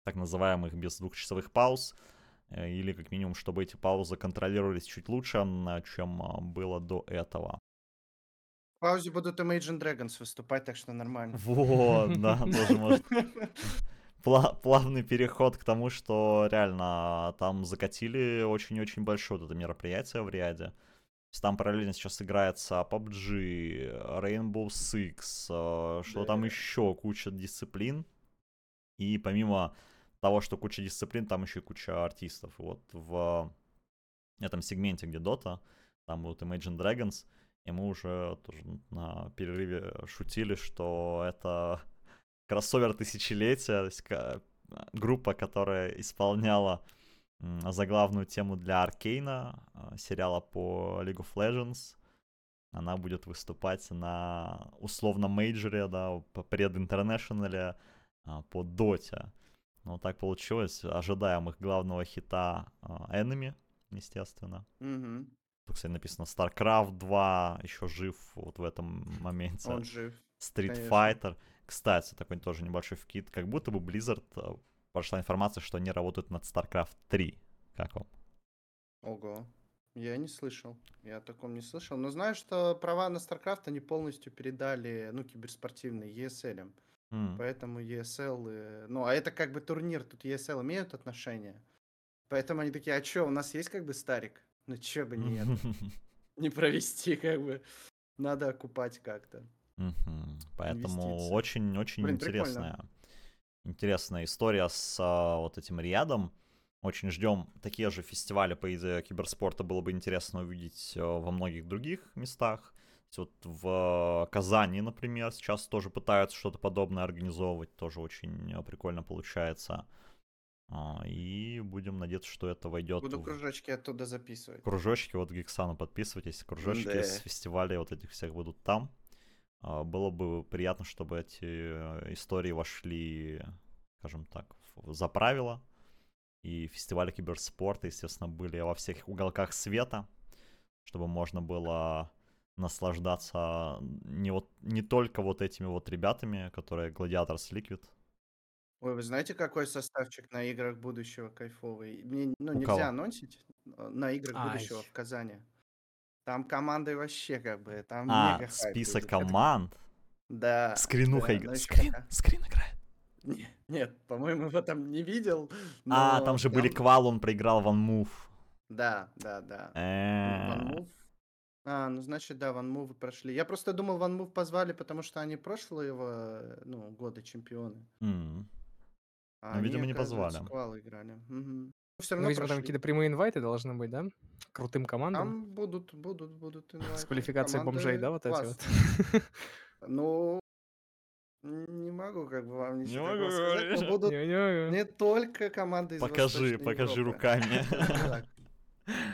так называемых без двухчасовых пауз, э, или как минимум, чтобы эти паузы контролировались чуть лучше, чем а, было до этого. В паузе будут Imagine Dragons выступать, так что нормально. Вот, да, тоже может. Плавный переход к тому, что реально там закатили очень-очень большое это мероприятие в ряде. Там параллельно сейчас играется PUBG, Rainbow Six, э, что там еще, куча дисциплин. И помимо того, что куча дисциплин, там еще и куча артистов. Вот в этом сегменте, где Dota, там будут Imagine Dragons, и мы уже тоже на перерыве шутили, что это кроссовер тысячелетия, то есть группа, которая исполняла заглавную тему для Аркейна, а, сериала по League of Legends. Она будет выступать на условном мейджоре, да, по прединтернешнале по Доте. Но так получилось. Ожидаем их главного хита Enemy, естественно. Угу. Тут, кстати, написано StarCraft 2 еще жив вот в этом моменте. Он жив. Street Конечно. Fighter. Кстати, такой тоже небольшой вкид. Как будто бы Blizzard э, прошла информация, что они работают над StarCraft 3. Как вам? Ого. Я не слышал. Я о таком не слышал. Но знаю, что права на StarCraft они полностью передали, ну, киберспортивные, ESL. М. Поэтому ESL... э, Ну, а это как бы турнир, тут ESL имеют отношение. Поэтому они такие, а чё, у нас есть как бы Старик? Ну, чё бы нет, не провести как бы. Надо окупать как-то. Мгм. Поэтому Инвестиции. очень-очень Блин, прикольно. интересная, интересная история с а, вот этим рядом. Очень ждем такие же фестивали по идее киберспорта. Было бы интересно увидеть э, во многих других местах. Вот в Казани, например, сейчас тоже пытаются что-то подобное организовывать. Тоже очень э, прикольно получается. А, И будем надеяться, что это войдет Буду в кружочки оттуда записывать. кружочки, вот Гексану подписывайтесь, кружочки Да. с фестивалей вот этих всех будут там. А, Было бы приятно, чтобы эти э, истории вошли, скажем так, за правила. И фестивали киберспорта, естественно, были во всех уголках света, чтобы можно было наслаждаться не, вот, не только вот этими вот ребятами, которые Gladiators Liquid. Ой, вы знаете, какой составчик на играх будущего кайфовый? Мне, ну, У нельзя кого? анонсить э, на играх Ай. будущего в Казани. Там команды вообще как бы, там А, мега хайп список будет. Это- команд. Да. Скринуха да, играет. но ещё Скрин, пока- скрин играет. Не- Нет, по-моему, его там не видел. А, но там же были квал, он проиграл Ван Мув. Да, да, да. Э, Ван Мув. А, ну значит, да, Ван Мувы прошли. Я просто думал, Ван Мув позвали, потому что они прошлого, э, ну, года чемпионы. м. А Ну, видимо, они, не оказывается, позвали. Квалы играли. Мгм. Все Ну, равно видимо, там прошли. какие-то прямые инвайты должны быть, да? Крутым командам. Там будут, будут, будут С инвайты. квалификацией бомжей, да, вот эти вот? Ну, не могу как бы вам ничего могу такого сказать, но говорить. будут Не-не. не только команды из Покажи, Восточной покажи Европы. руками. Скажу так.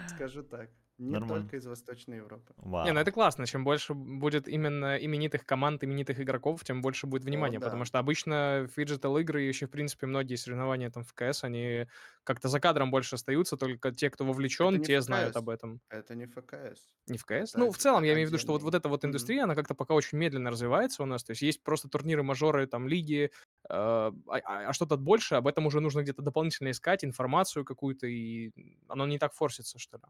Скажу так. Не Нормально. только из Восточной Европы. Не, ну это классно. Чем больше будет именно именитых команд, именитых игроков, тем больше будет внимания. да. Потому что обычно phygital игры и еще, в принципе, многие соревнования там в КС, они как-то за кадром больше остаются. Только те, кто вовлечен, не те знают ФКС. об этом. Это не ФКС. Не в КС? Это Ну, в целом, я имею в виду, что вот, вот эта вот индустрия, она как-то пока очень медленно развивается у нас. То есть есть просто турниры, мажоры, там, лиги, э, а, а- а что-то больше, об этом уже нужно где-то дополнительно искать, информацию какую-то, и оно не так форсится, что ли.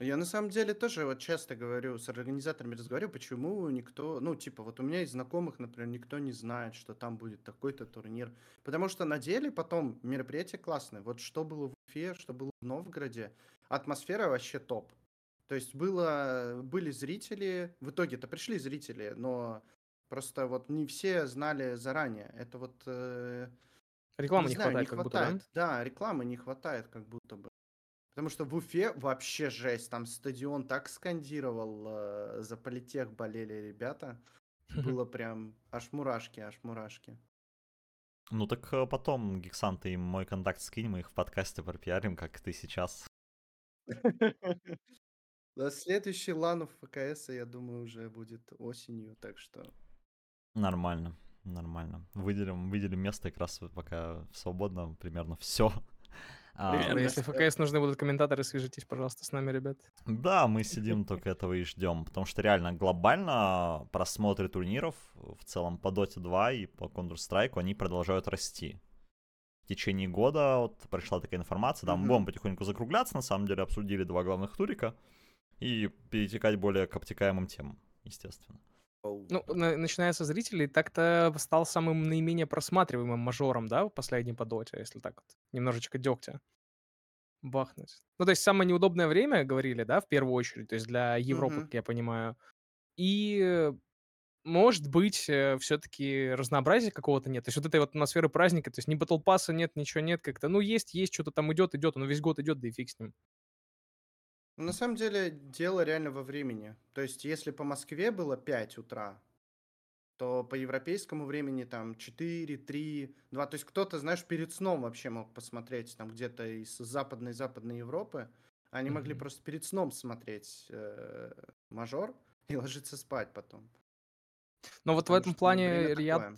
Я на самом деле тоже вот часто говорю, с организаторами разговариваю, почему никто, ну, типа, вот у меня из знакомых, например, никто не знает, что там будет такой-то турнир. Потому что на деле потом мероприятие классное. Вот что было в Уфе, что было в Новгороде, атмосфера вообще топ. То есть было, были зрители, в итоге-то пришли зрители, но просто вот не все знали заранее. Это вот... э, Рекламы не не, знаю, хватает, как будто, хватает. Да, рекламы не хватает, как будто бы. Потому что в Уфе вообще жесть. Там стадион так скандировал, э, за политех болели ребята. Было прям аж мурашки, аж мурашки. Ну так э, потом, Гексан, ты им мой контакт скинь, мы их в подкасте пропиарим, как ты сейчас. Да, следующий лан в ФКС, я думаю, уже будет осенью, так что... Нормально, нормально. Выделим, выделим место как раз пока свободно примерно все. Да, Если ФКС нужны будут комментаторы, свяжитесь, пожалуйста, с нами, ребят. Да, мы сидим только этого и ждем, потому что реально глобально просмотры турниров в целом по Dota 2 и по Counter-Strike, они продолжают расти. В течение года вот пришла такая информация, да, мы будем потихоньку закругляться, на самом деле обсудили два главных турика и перетекать более к обтекаемым темам, естественно. Оу. Ну, на- начиная со зрителей, так-то стал самым наименее просматриваемым мажором, да, последний по доте, если так вот, немножечко дегтя бахнуть. Ну, то есть самое неудобное время, говорили, да, в первую очередь, то есть для Европы, Мгм. как я понимаю. И, э, может быть, все-таки разнообразия какого-то нет. То есть вот этой вот атмосферы праздника, то есть ни батл пасса нет, ничего нет, как-то, ну, есть, есть, что-то там идет, идет, он весь год идет, да и фиг с ним. Ну, На самом деле, дело реально во времени. То есть, если по Москве было 5 утра, то по европейскому времени там 4, 3, 2. То есть кто-то, знаешь, перед сном вообще мог посмотреть там где-то из западной западной Европы. Они могли Мгм. просто перед сном смотреть э, мажор и ложиться спать потом. Но вот в Потому этом что, ну, плане Риад такое.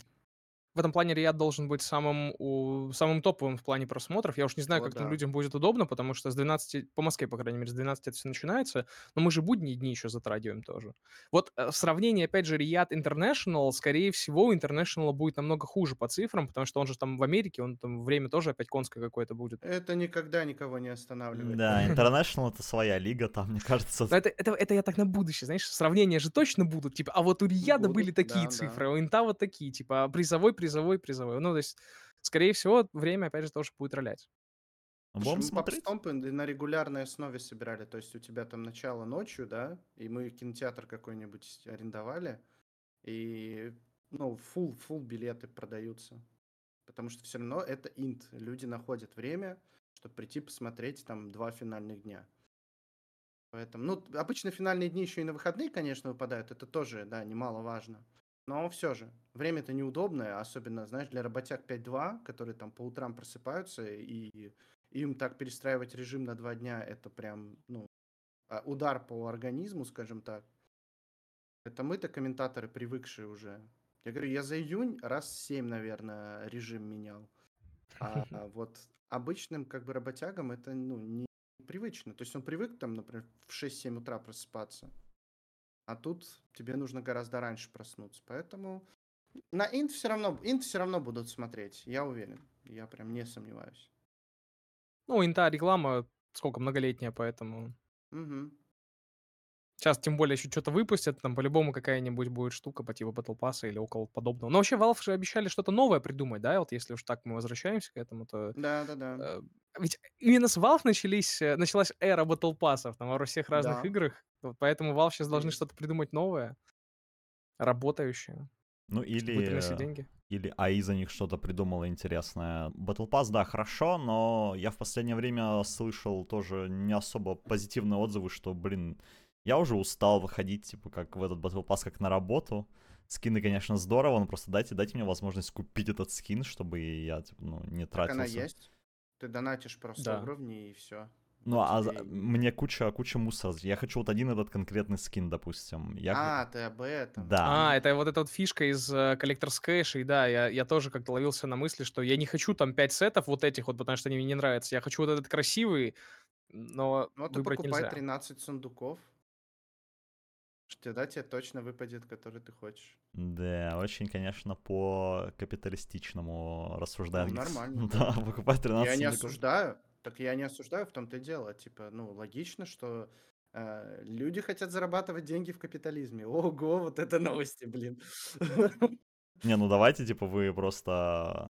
В этом плане Риад должен быть самым, у, самым топовым в плане просмотров. Я уж не знаю, Вот как там да. людям будет удобно, потому что с 12, по Москве, по крайней мере, с 12 это все начинается, но мы же будние дни еще затрагиваем тоже. Вот э, в сравнении, опять же, Риад International, скорее всего, у International будет намного хуже по цифрам, потому что он же там в Америке, он там время тоже опять конское какое-то будет. Это никогда никого не останавливает. Да, International это своя лига, там, мне кажется... Это, это, это я так на будущее, знаешь, сравнения же точно будут, типа, а вот у Рияда были такие цифры, а у Инта вот такие, типа, призовой, призовой, призовой. Ну, то есть, скорее всего, время, опять же, тоже будет ролять. Слушай, Будем смотреть. попстомпы на регулярной основе собирали. То есть у тебя там начало ночью, да, и мы кинотеатр какой-нибудь арендовали, и, ну, full, full билеты продаются. Потому что все равно это инт. Люди находят время, чтобы прийти посмотреть там два финальных дня. Поэтому, ну, обычно финальные дни еще и на выходные, конечно, выпадают. Это тоже, да, немаловажно. Но все же, время-то неудобное, особенно, знаешь, для работяг 5.2, которые там по утрам просыпаются, и им так перестраивать режим на два дня, это прям, ну, а, удар по организму, скажем так. Это мы-то комментаторы, привыкшие уже. Я говорю, я за июнь раз семь, наверное, режим менял. А вот обычным как бы работягам это, ну, не привычно. То есть он привык там, например, в 6-7 утра просыпаться. А тут тебе нужно гораздо раньше проснуться. Поэтому на инт все равно, инт все равно будут смотреть, я уверен. Я прям не сомневаюсь. Ну, Инта реклама сколько, многолетняя, поэтому... Мгм. Сейчас, тем более, еще что-то выпустят, там по-любому какая-нибудь будет штука по типу Battle Pass или около подобного. Но вообще Valve же обещали что-то новое придумать, да? Вот если уж так мы возвращаемся к этому, то... Да-да-да. э, ведь именно с Valve начались, э, началась эра Battle Pass'ов там во всех разных Да. играх. Вот поэтому Valve сейчас должны Есть. что-то придумать новое, работающее, Ну или... деньги. Или АИ за них что-то придумала интересное. Battle Pass, да, хорошо, но я в последнее время слышал тоже не особо позитивные отзывы, что, блин, я уже устал выходить, типа, как в этот Battle Pass, как на работу. Скины, конечно, здорово, но просто дайте, дайте мне возможность купить этот скин, чтобы я, типа, ну, не Так она тратился. есть. Ты донатишь просто Да. уровни и все. Ну, а тебе и- мне куча, куча мусора. Я хочу вот один этот конкретный скин, допустим. Я... А, ты об этом. Да. А, это вот эта вот фишка из э, Collector's Cash, и да, я, я тоже как-то ловился на мысли, что я не хочу там 5 сетов вот этих вот, потому что они мне не нравятся. Я хочу вот этот красивый, но Ну, ты выбрать покупай нельзя. 13 сундуков. Тогда тебе точно выпадет, который ты хочешь. Да, очень, конечно, по капиталистичному рассуждает. Ну, нормально, Да, покупать 13 я не осуждаю. Так я не осуждаю, в том-то и дело. Типа, ну, логично, что э, люди хотят зарабатывать деньги в капитализме. Ого, вот это новости, блин. Не, ну давайте, типа, вы просто...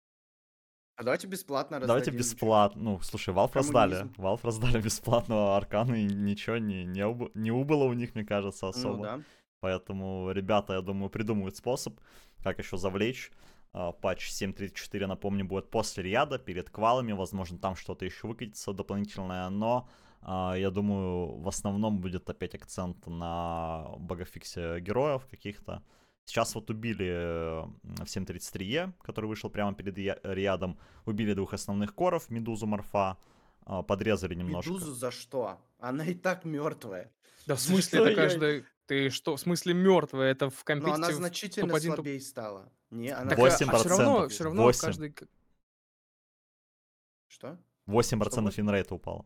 А давайте бесплатно Давайте раздадим бесплатно. Ну, слушай, Valve раздали. Valve раздали бесплатно Аркану, и ничего не, не, уб- не убыло у них, мне кажется, ничего. особо. Ну да. Поэтому ребята, я думаю, придумают способ, как еще завлечь. А, Патч 7.34, напомню, будет после Риада, перед квалами. Возможно, там что-то еще выкатится дополнительное. Но а, я думаю, в основном будет опять акцент на багафиксе героев каких-то. Сейчас вот убили э, в 7.33E, который вышел прямо перед Риадом. Убили двух основных коров, Медузу, Морфа. а, Подрезали немножко. Медузу за что? Она и так мертвая. Да в смысле это я- каждый... Ты что, в смысле мертвая? Это в Но компетите... она значительно топ-1, топ- слабее стала. Не, она... Так, Восемь а, все равно, все равно в Восемь. каждой... к- Что? 8% Что финрейта упало.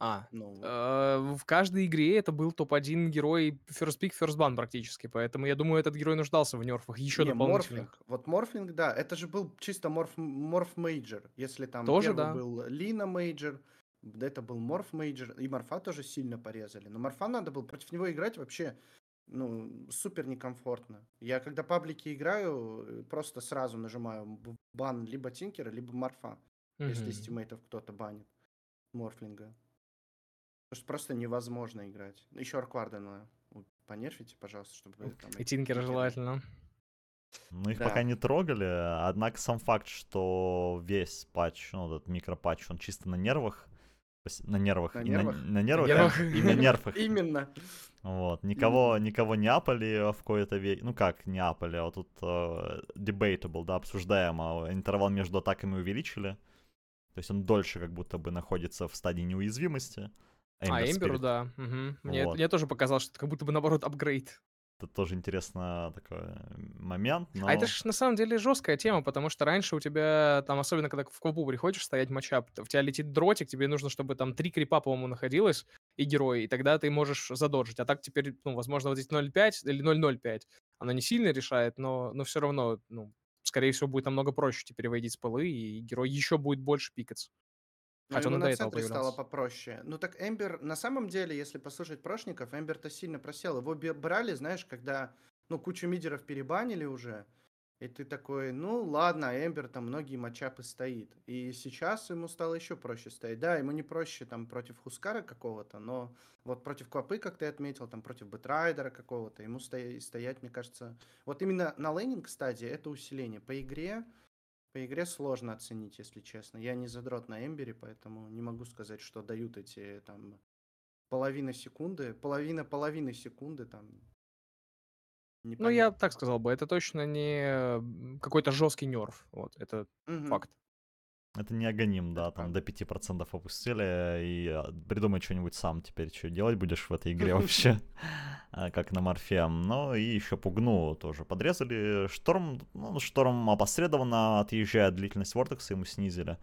А, Ну, э, в каждой игре это был топ-1 герой First Pick, First Ban практически, поэтому я думаю, этот герой нуждался в нерфах еще не, дополнительных. морфлинг. Вот морфлинг, да, это же был чисто морф, морф мейджор. Если там Тоже первый да. был Лина мейджор, это был морф мейджор, и морфа тоже сильно порезали. Но морфа надо было против него играть вообще, ну, супер некомфортно. Я когда паблики играю, э, просто сразу нажимаю б- бан либо Тинкера, либо морфа, если Мгм. из тиммейтов кто-то банит морфлинга. Потому что просто невозможно играть. Еще Арквардена понерфите, пожалуйста, чтобы... там И Тинкера желательно. Ну, их Да. пока не трогали, однако сам факт, что весь патч, ну, этот микропатч, он чисто на нервах, на нервах, На и нервах? на, на нервах, нервах. и на нервах. Именно. Вот, никого, никого не апали в какой-то ве... Ну как, не апали, а вот тут э, debatable, да, обсуждаемо. Интервал между атаками увеличили. То есть он дольше как будто бы находится в стадии неуязвимости. Ember Эмберу, Spirit. да. мгм. Мне, Вот. мне тоже показалось, что это как будто бы наоборот апгрейд. это тоже интересный такой момент. Но... А это же на самом деле жесткая тема, потому что раньше у тебя, там, особенно когда в квапу приходишь стоять матчап, в тебя летит дротик, тебе нужно, чтобы там три крипа, по-моему, находилось, и герой, и тогда ты можешь задоджить. А так теперь, ну, возможно, вот здесь 0.5 или 0.05. Оно не сильно решает, но, но все равно, ну, скорее всего, будет намного проще теперь выйти с полы, и герой еще будет больше пикаться. Ну, Хотя он до этого стало попроще. Ну так Эмбер, на самом деле, если послушать прошников, Эмбер-то сильно просел. Его брали, знаешь, когда, ну, кучу мидеров перебанили уже, и ты такой, ну ладно, Эмбер там многие матчапы стоит. И сейчас ему стало еще проще стоять. Да, ему не проще там против Хускара какого-то, но вот против Квапы, как ты отметил, там против Бэтрайдера какого-то, ему стоять, стоять, мне кажется... Вот именно на laning стадии это усиление. По игре по игре сложно оценить, если честно. Я не задрот на Эмбере, поэтому не могу сказать, что дают эти там половина секунды, половина половины секунды там. Непонятно. Ну, я так сказал бы, это точно не какой-то жесткий нерв. Вот, это угу. факт. Это не агоним, да, там до 5% опустили, и а, придумай что-нибудь сам теперь, что делать будешь в этой игре вообще, а, как на морфе. Ну и еще пугну тоже подрезали. Шторм, ну, Шторм опосредованно отъезжает, длительность Вортекса ему снизили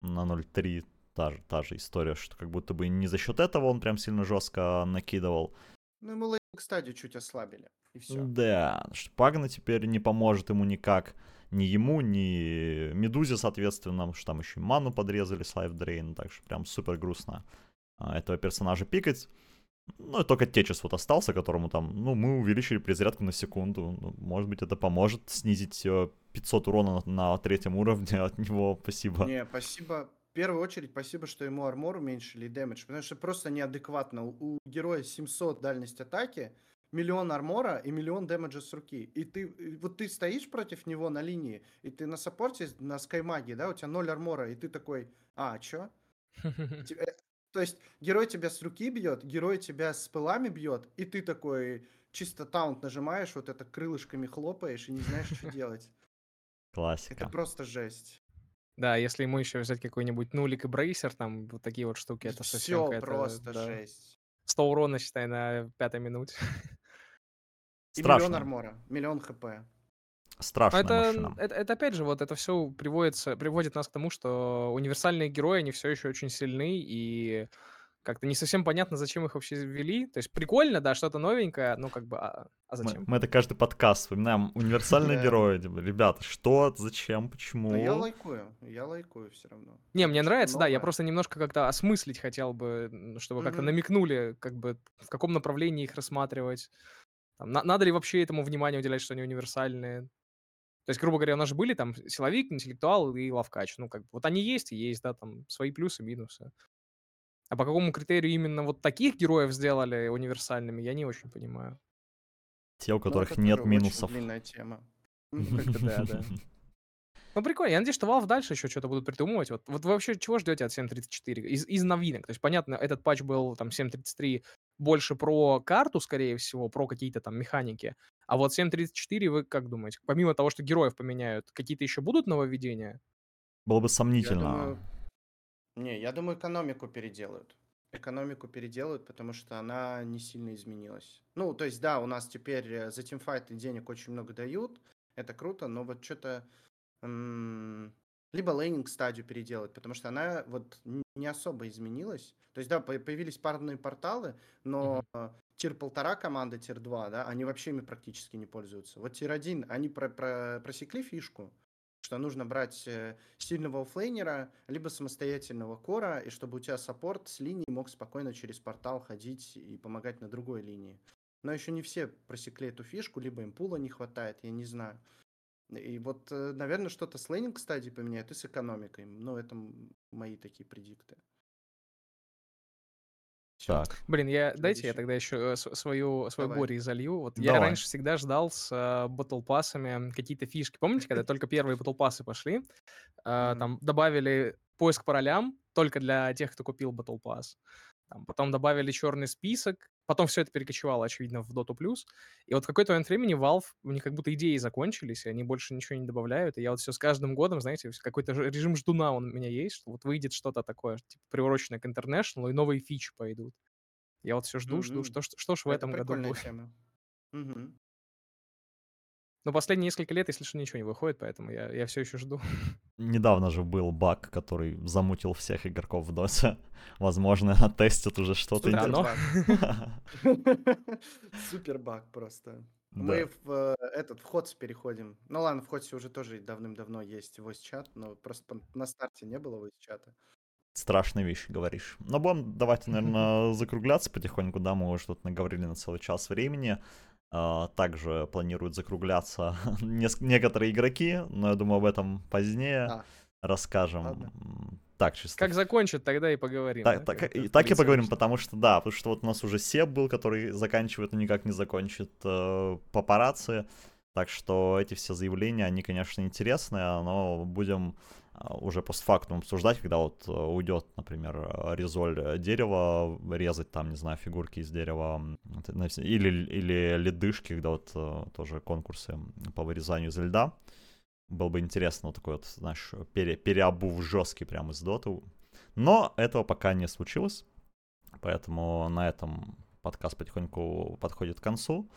на 0.3. Та же, та же история, что как будто бы не за счет этого он прям сильно жестко накидывал. Ну, ему лейнинг стадию чуть ослабили, и все. Да, Шпагна теперь не поможет ему никак ни ему, ни Медузе, соответственно, потому что там еще и ману подрезали с Drain, так что прям супер грустно а, этого персонажа пикать. Ну, и только Течес вот остался, которому там, ну, мы увеличили перезарядку на секунду. Ну, может быть, это поможет снизить 500 э, урона на, на третьем уровне от него. Спасибо. Не, спасибо. В первую очередь, спасибо, что ему армор уменьшили и дэмэдж, потому что просто неадекватно. У героя 700 дальность атаки, миллион армора и миллион дэмэджа с руки. И ты, вот ты стоишь против него на линии, и ты на саппорте, на скаймаге, да, у тебя ноль армора, и ты такой, а, чё? Э, то есть герой тебя с руки бьет, герой тебя с пылами бьет, и ты такой чисто таунт нажимаешь, вот это крылышками хлопаешь и не знаешь, что делать. Классика. Это просто жесть. Да, если ему еще взять какой-нибудь нулик и брейсер, там вот такие вот штуки, это совсем Все просто да. жесть. 100 урона, считай, на пятой минуте. И Страшно. миллион армора, миллион хп. Страшно. Это, это, это опять же, вот это все приводится, приводит нас к тому, что универсальные герои, они все еще очень сильны, и как-то не совсем понятно, зачем их вообще ввели. То есть прикольно, да, что-то новенькое, но как бы, а, а зачем? Мы, мы это каждый подкаст вспоминаем. Универсальные герои. Типа, ребята, что, зачем, почему? я лайкую, я лайкую все равно. Не, мне нравится, да, я просто немножко как-то осмыслить хотел бы, чтобы как-то намекнули, как бы, в каком направлении их рассматривать. Там, на, надо ли вообще этому внимание уделять, что они универсальные? То есть, грубо говоря, у нас же были там силовик, интеллектуал и лавкач. Ну, как бы, вот они есть и есть, да, там свои плюсы, минусы. А по какому критерию именно вот таких героев сделали универсальными, я не очень понимаю. Те, у ну, которых ну, нет минусов. длинная тема. Да, да. Ну, прикольно. Я надеюсь, что Valve дальше еще что-то будут придумывать. Вот, вот вы вообще чего ждете от 7.34? Из, из новинок. То есть, понятно, этот патч был там 7.33 больше про карту, скорее всего, про какие-то там механики. А вот 7.34 вы как думаете? Помимо того, что героев поменяют, какие-то еще будут нововведения? Было бы сомнительно. Я думаю... Не, я думаю, экономику переделают. Экономику переделают, потому что она не сильно изменилась. Ну, то есть, да, у нас теперь э, за тимфайты денег очень много дают. Это круто, но вот что-то либо laning стадию переделать, потому что она вот не особо изменилась. То есть, да, появились парные порталы, но mm-hmm. tier полтора команда, tier 2, да, они вообще ими практически не пользуются. Вот tier 1, они про про просекли фишку, что нужно брать э, сильного оффлейнера, либо самостоятельного кора, и чтобы у тебя саппорт с линии мог спокойно через портал ходить и помогать на другой линии. Но еще не все просекли эту фишку, либо им пула не хватает, я не знаю. И вот, э, наверное, что-то с лейнинг стадии поменяют и с экономикой. Ну, это мои такие предикты. Так. Блин, я дайте я тогда еще э, свою свою Давай. горе залью. Вот я раньше всегда ждал с э, батл пассами какие-то фишки. Помните, когда только первые батл пассы пошли, э, там добавили поиск по ролям только для тех, кто купил батл пасс. Там, потом добавили черный список, потом все это перекочевало, очевидно, в Dota+. И вот в какой-то момент времени Valve, у них как будто идеи закончились, и они больше ничего не добавляют. И я вот все с каждым годом, знаете, какой-то режим ждуна он у меня есть, что вот выйдет что-то такое, типа, приуроченное к International, и новые фичи пойдут. Я вот все жду, жду, что, что, что ж в Это этом году будет. Тема. Угу. Но последние несколько лет, если что, ничего не выходит, поэтому я, я все еще жду. Недавно же был баг, который замутил всех игроков в доте. Возможно, тестят уже что-то. Но... Супер баг просто. Мы в э, этот в Ходс переходим. Ну ладно, в Ходсе уже тоже давным-давно есть voice чат, но просто на старте не было voice чата. Страшные вещи говоришь. Но будем давайте, наверное, закругляться потихоньку, да, мы уже тут наговорили на целый час времени. А, также планируют закругляться некоторые игроки, но я думаю, об этом позднее а. расскажем. Ладно. Так, чисто. Как закончат, тогда и поговорим. Так, да, так, и, так и поговорим, потому что, да, потому что вот у нас уже Себ был, который заканчивает, но никак не закончит э, папарацци. Так что эти все заявления, они, конечно, интересные, но будем уже постфактум обсуждать, когда вот э, уйдет, например, резоль дерева, резать там, не знаю, фигурки из дерева, или, или ледышки, когда вот э, тоже конкурсы по вырезанию из льда. Было бы интересно вот такой вот, знаешь, пере, переобув жесткий прямо из доты. Но этого пока не случилось, поэтому на этом подкаст потихоньку подходит к концу.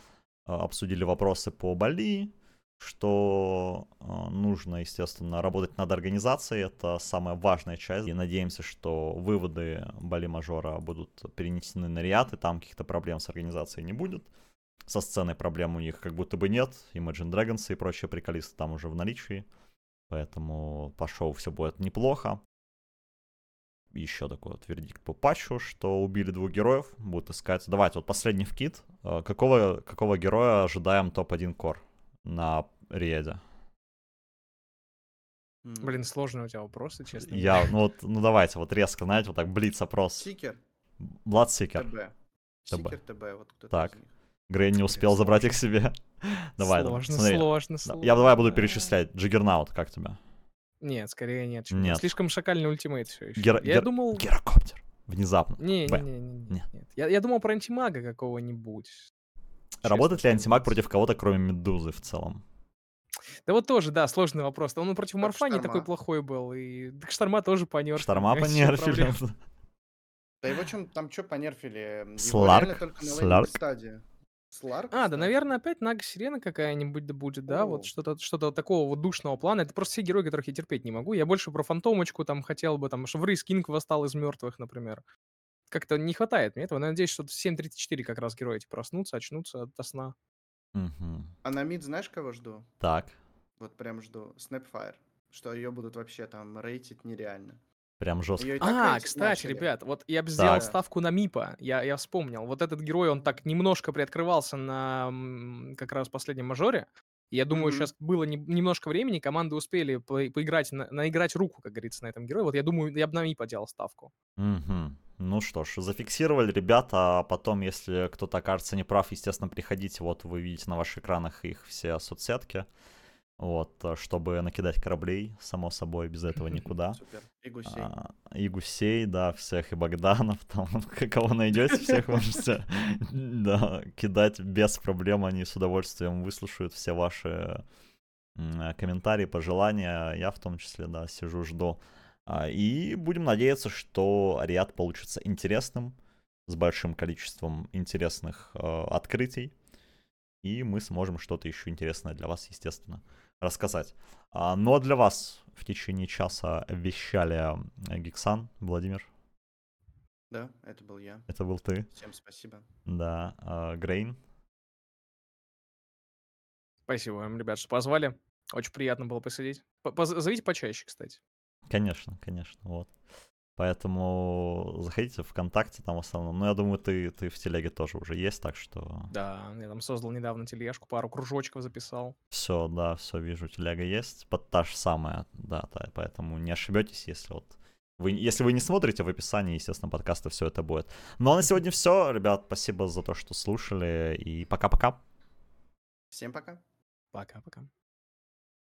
Э, обсудили вопросы по Бали, что э, нужно, естественно, работать над организацией. Это самая важная часть. И надеемся, что выводы Бали Мажора будут перенесены на Риад, и там каких-то проблем с организацией не будет. Со сценой проблем у них как будто бы нет. Imagine Dragons и прочие приколисты там уже в наличии. Поэтому по шоу все будет неплохо. Еще такой вот вердикт по патчу, что убили двух героев, будут искать. Давайте, вот последний вкид. Э, какого, какого героя ожидаем топ-1 кор на Риеде? Блин, сложные у тебя вопросы, честно. Я, ну вот, ну давайте, вот резко, знаете, вот так блиц-опрос. Сикер. Бладсикер. ТБ. Сикер ТБ, вот кто-то Так. Грейн не успел забрать их себе. Давай, сложно, смотри. сложно, сложно. Я давай буду перечислять. Джаггернаут, как тебя? Нет, скорее нет. Нет. Слишком шакальный ультимейт все еще. Гер... Я гер... думал... Гирокоптер. Внезапно. Не, не, не, не, нет. нет. Я, я думал про антимага какого-нибудь. Работает ли антимаг против кого-то, кроме Медузы в целом? Да вот тоже, да, сложный вопрос. Он против Морфа не такой плохой был. И так Шторма тоже понерфили. Шторма понерфили. Да его чем там что понерфили? Сларк? Сларк? Сларк? А, да, наверное, опять Нага Сирена какая-нибудь да будет, да, вот что-то что такого вот душного плана. Это просто все герои, которых я терпеть не могу. Я больше про Фантомочку там хотел бы, там, чтобы Рейс Кинг восстал из мертвых, например. Как-то не хватает мне этого. Но я надеюсь, что в 7.34 как раз герои эти проснутся, очнутся от сна. Угу. А на мид знаешь, кого жду? Так. Вот прям жду. Snapfire. Что ее будут вообще там рейтить нереально. Прям жестко. А, кстати, начали. ребят, вот я бы сделал так. ставку на Мипа. Я, я вспомнил. Вот этот герой, он так немножко приоткрывался на как раз последнем мажоре. Я думаю, mm-hmm. сейчас было не, немножко времени, команды успели по, поиграть, на, наиграть руку, как говорится, на этом герое. Вот я думаю, я бы на Мипа делал ставку. Mm-hmm. Ну что ж, зафиксировали ребята, а потом, если кто-то окажется неправ, естественно, приходите, вот вы видите на ваших экранах их все соцсетки. Вот, э, чтобы накидать кораблей, само собой, без этого никуда. Супер. И гусей. А, и гусей, да, всех, и Богданов, там, кого найдете, всех можете, да, кидать без проблем, они с удовольствием выслушают все ваши комментарии, пожелания, я в том числе, да, сижу, жду. А, и будем надеяться, что Ариат получится интересным, с большим количеством интересных э, открытий, и мы сможем что-то еще интересное для вас, естественно, рассказать. А, ну а для вас в течение часа вещали Гиксан, Владимир. Да, это был я. Это был ты. Всем спасибо. Да, а, Грейн. Спасибо вам, ребят, что позвали. Очень приятно было посидеть. Зовите почаще, кстати. Конечно, конечно, вот. Поэтому заходите в ВКонтакте там в основном. Ну, я думаю, ты, ты в телеге тоже уже есть, так что... Да, я там создал недавно тележку, пару кружочков записал. Все, да, все вижу, телега есть. Под та же самая, да, да, поэтому не ошибетесь, если вот... Вы, если вы не смотрите в описании, естественно, подкаста все это будет. Ну а на сегодня все, ребят, спасибо за то, что слушали, и пока-пока. Всем пока. Пока-пока.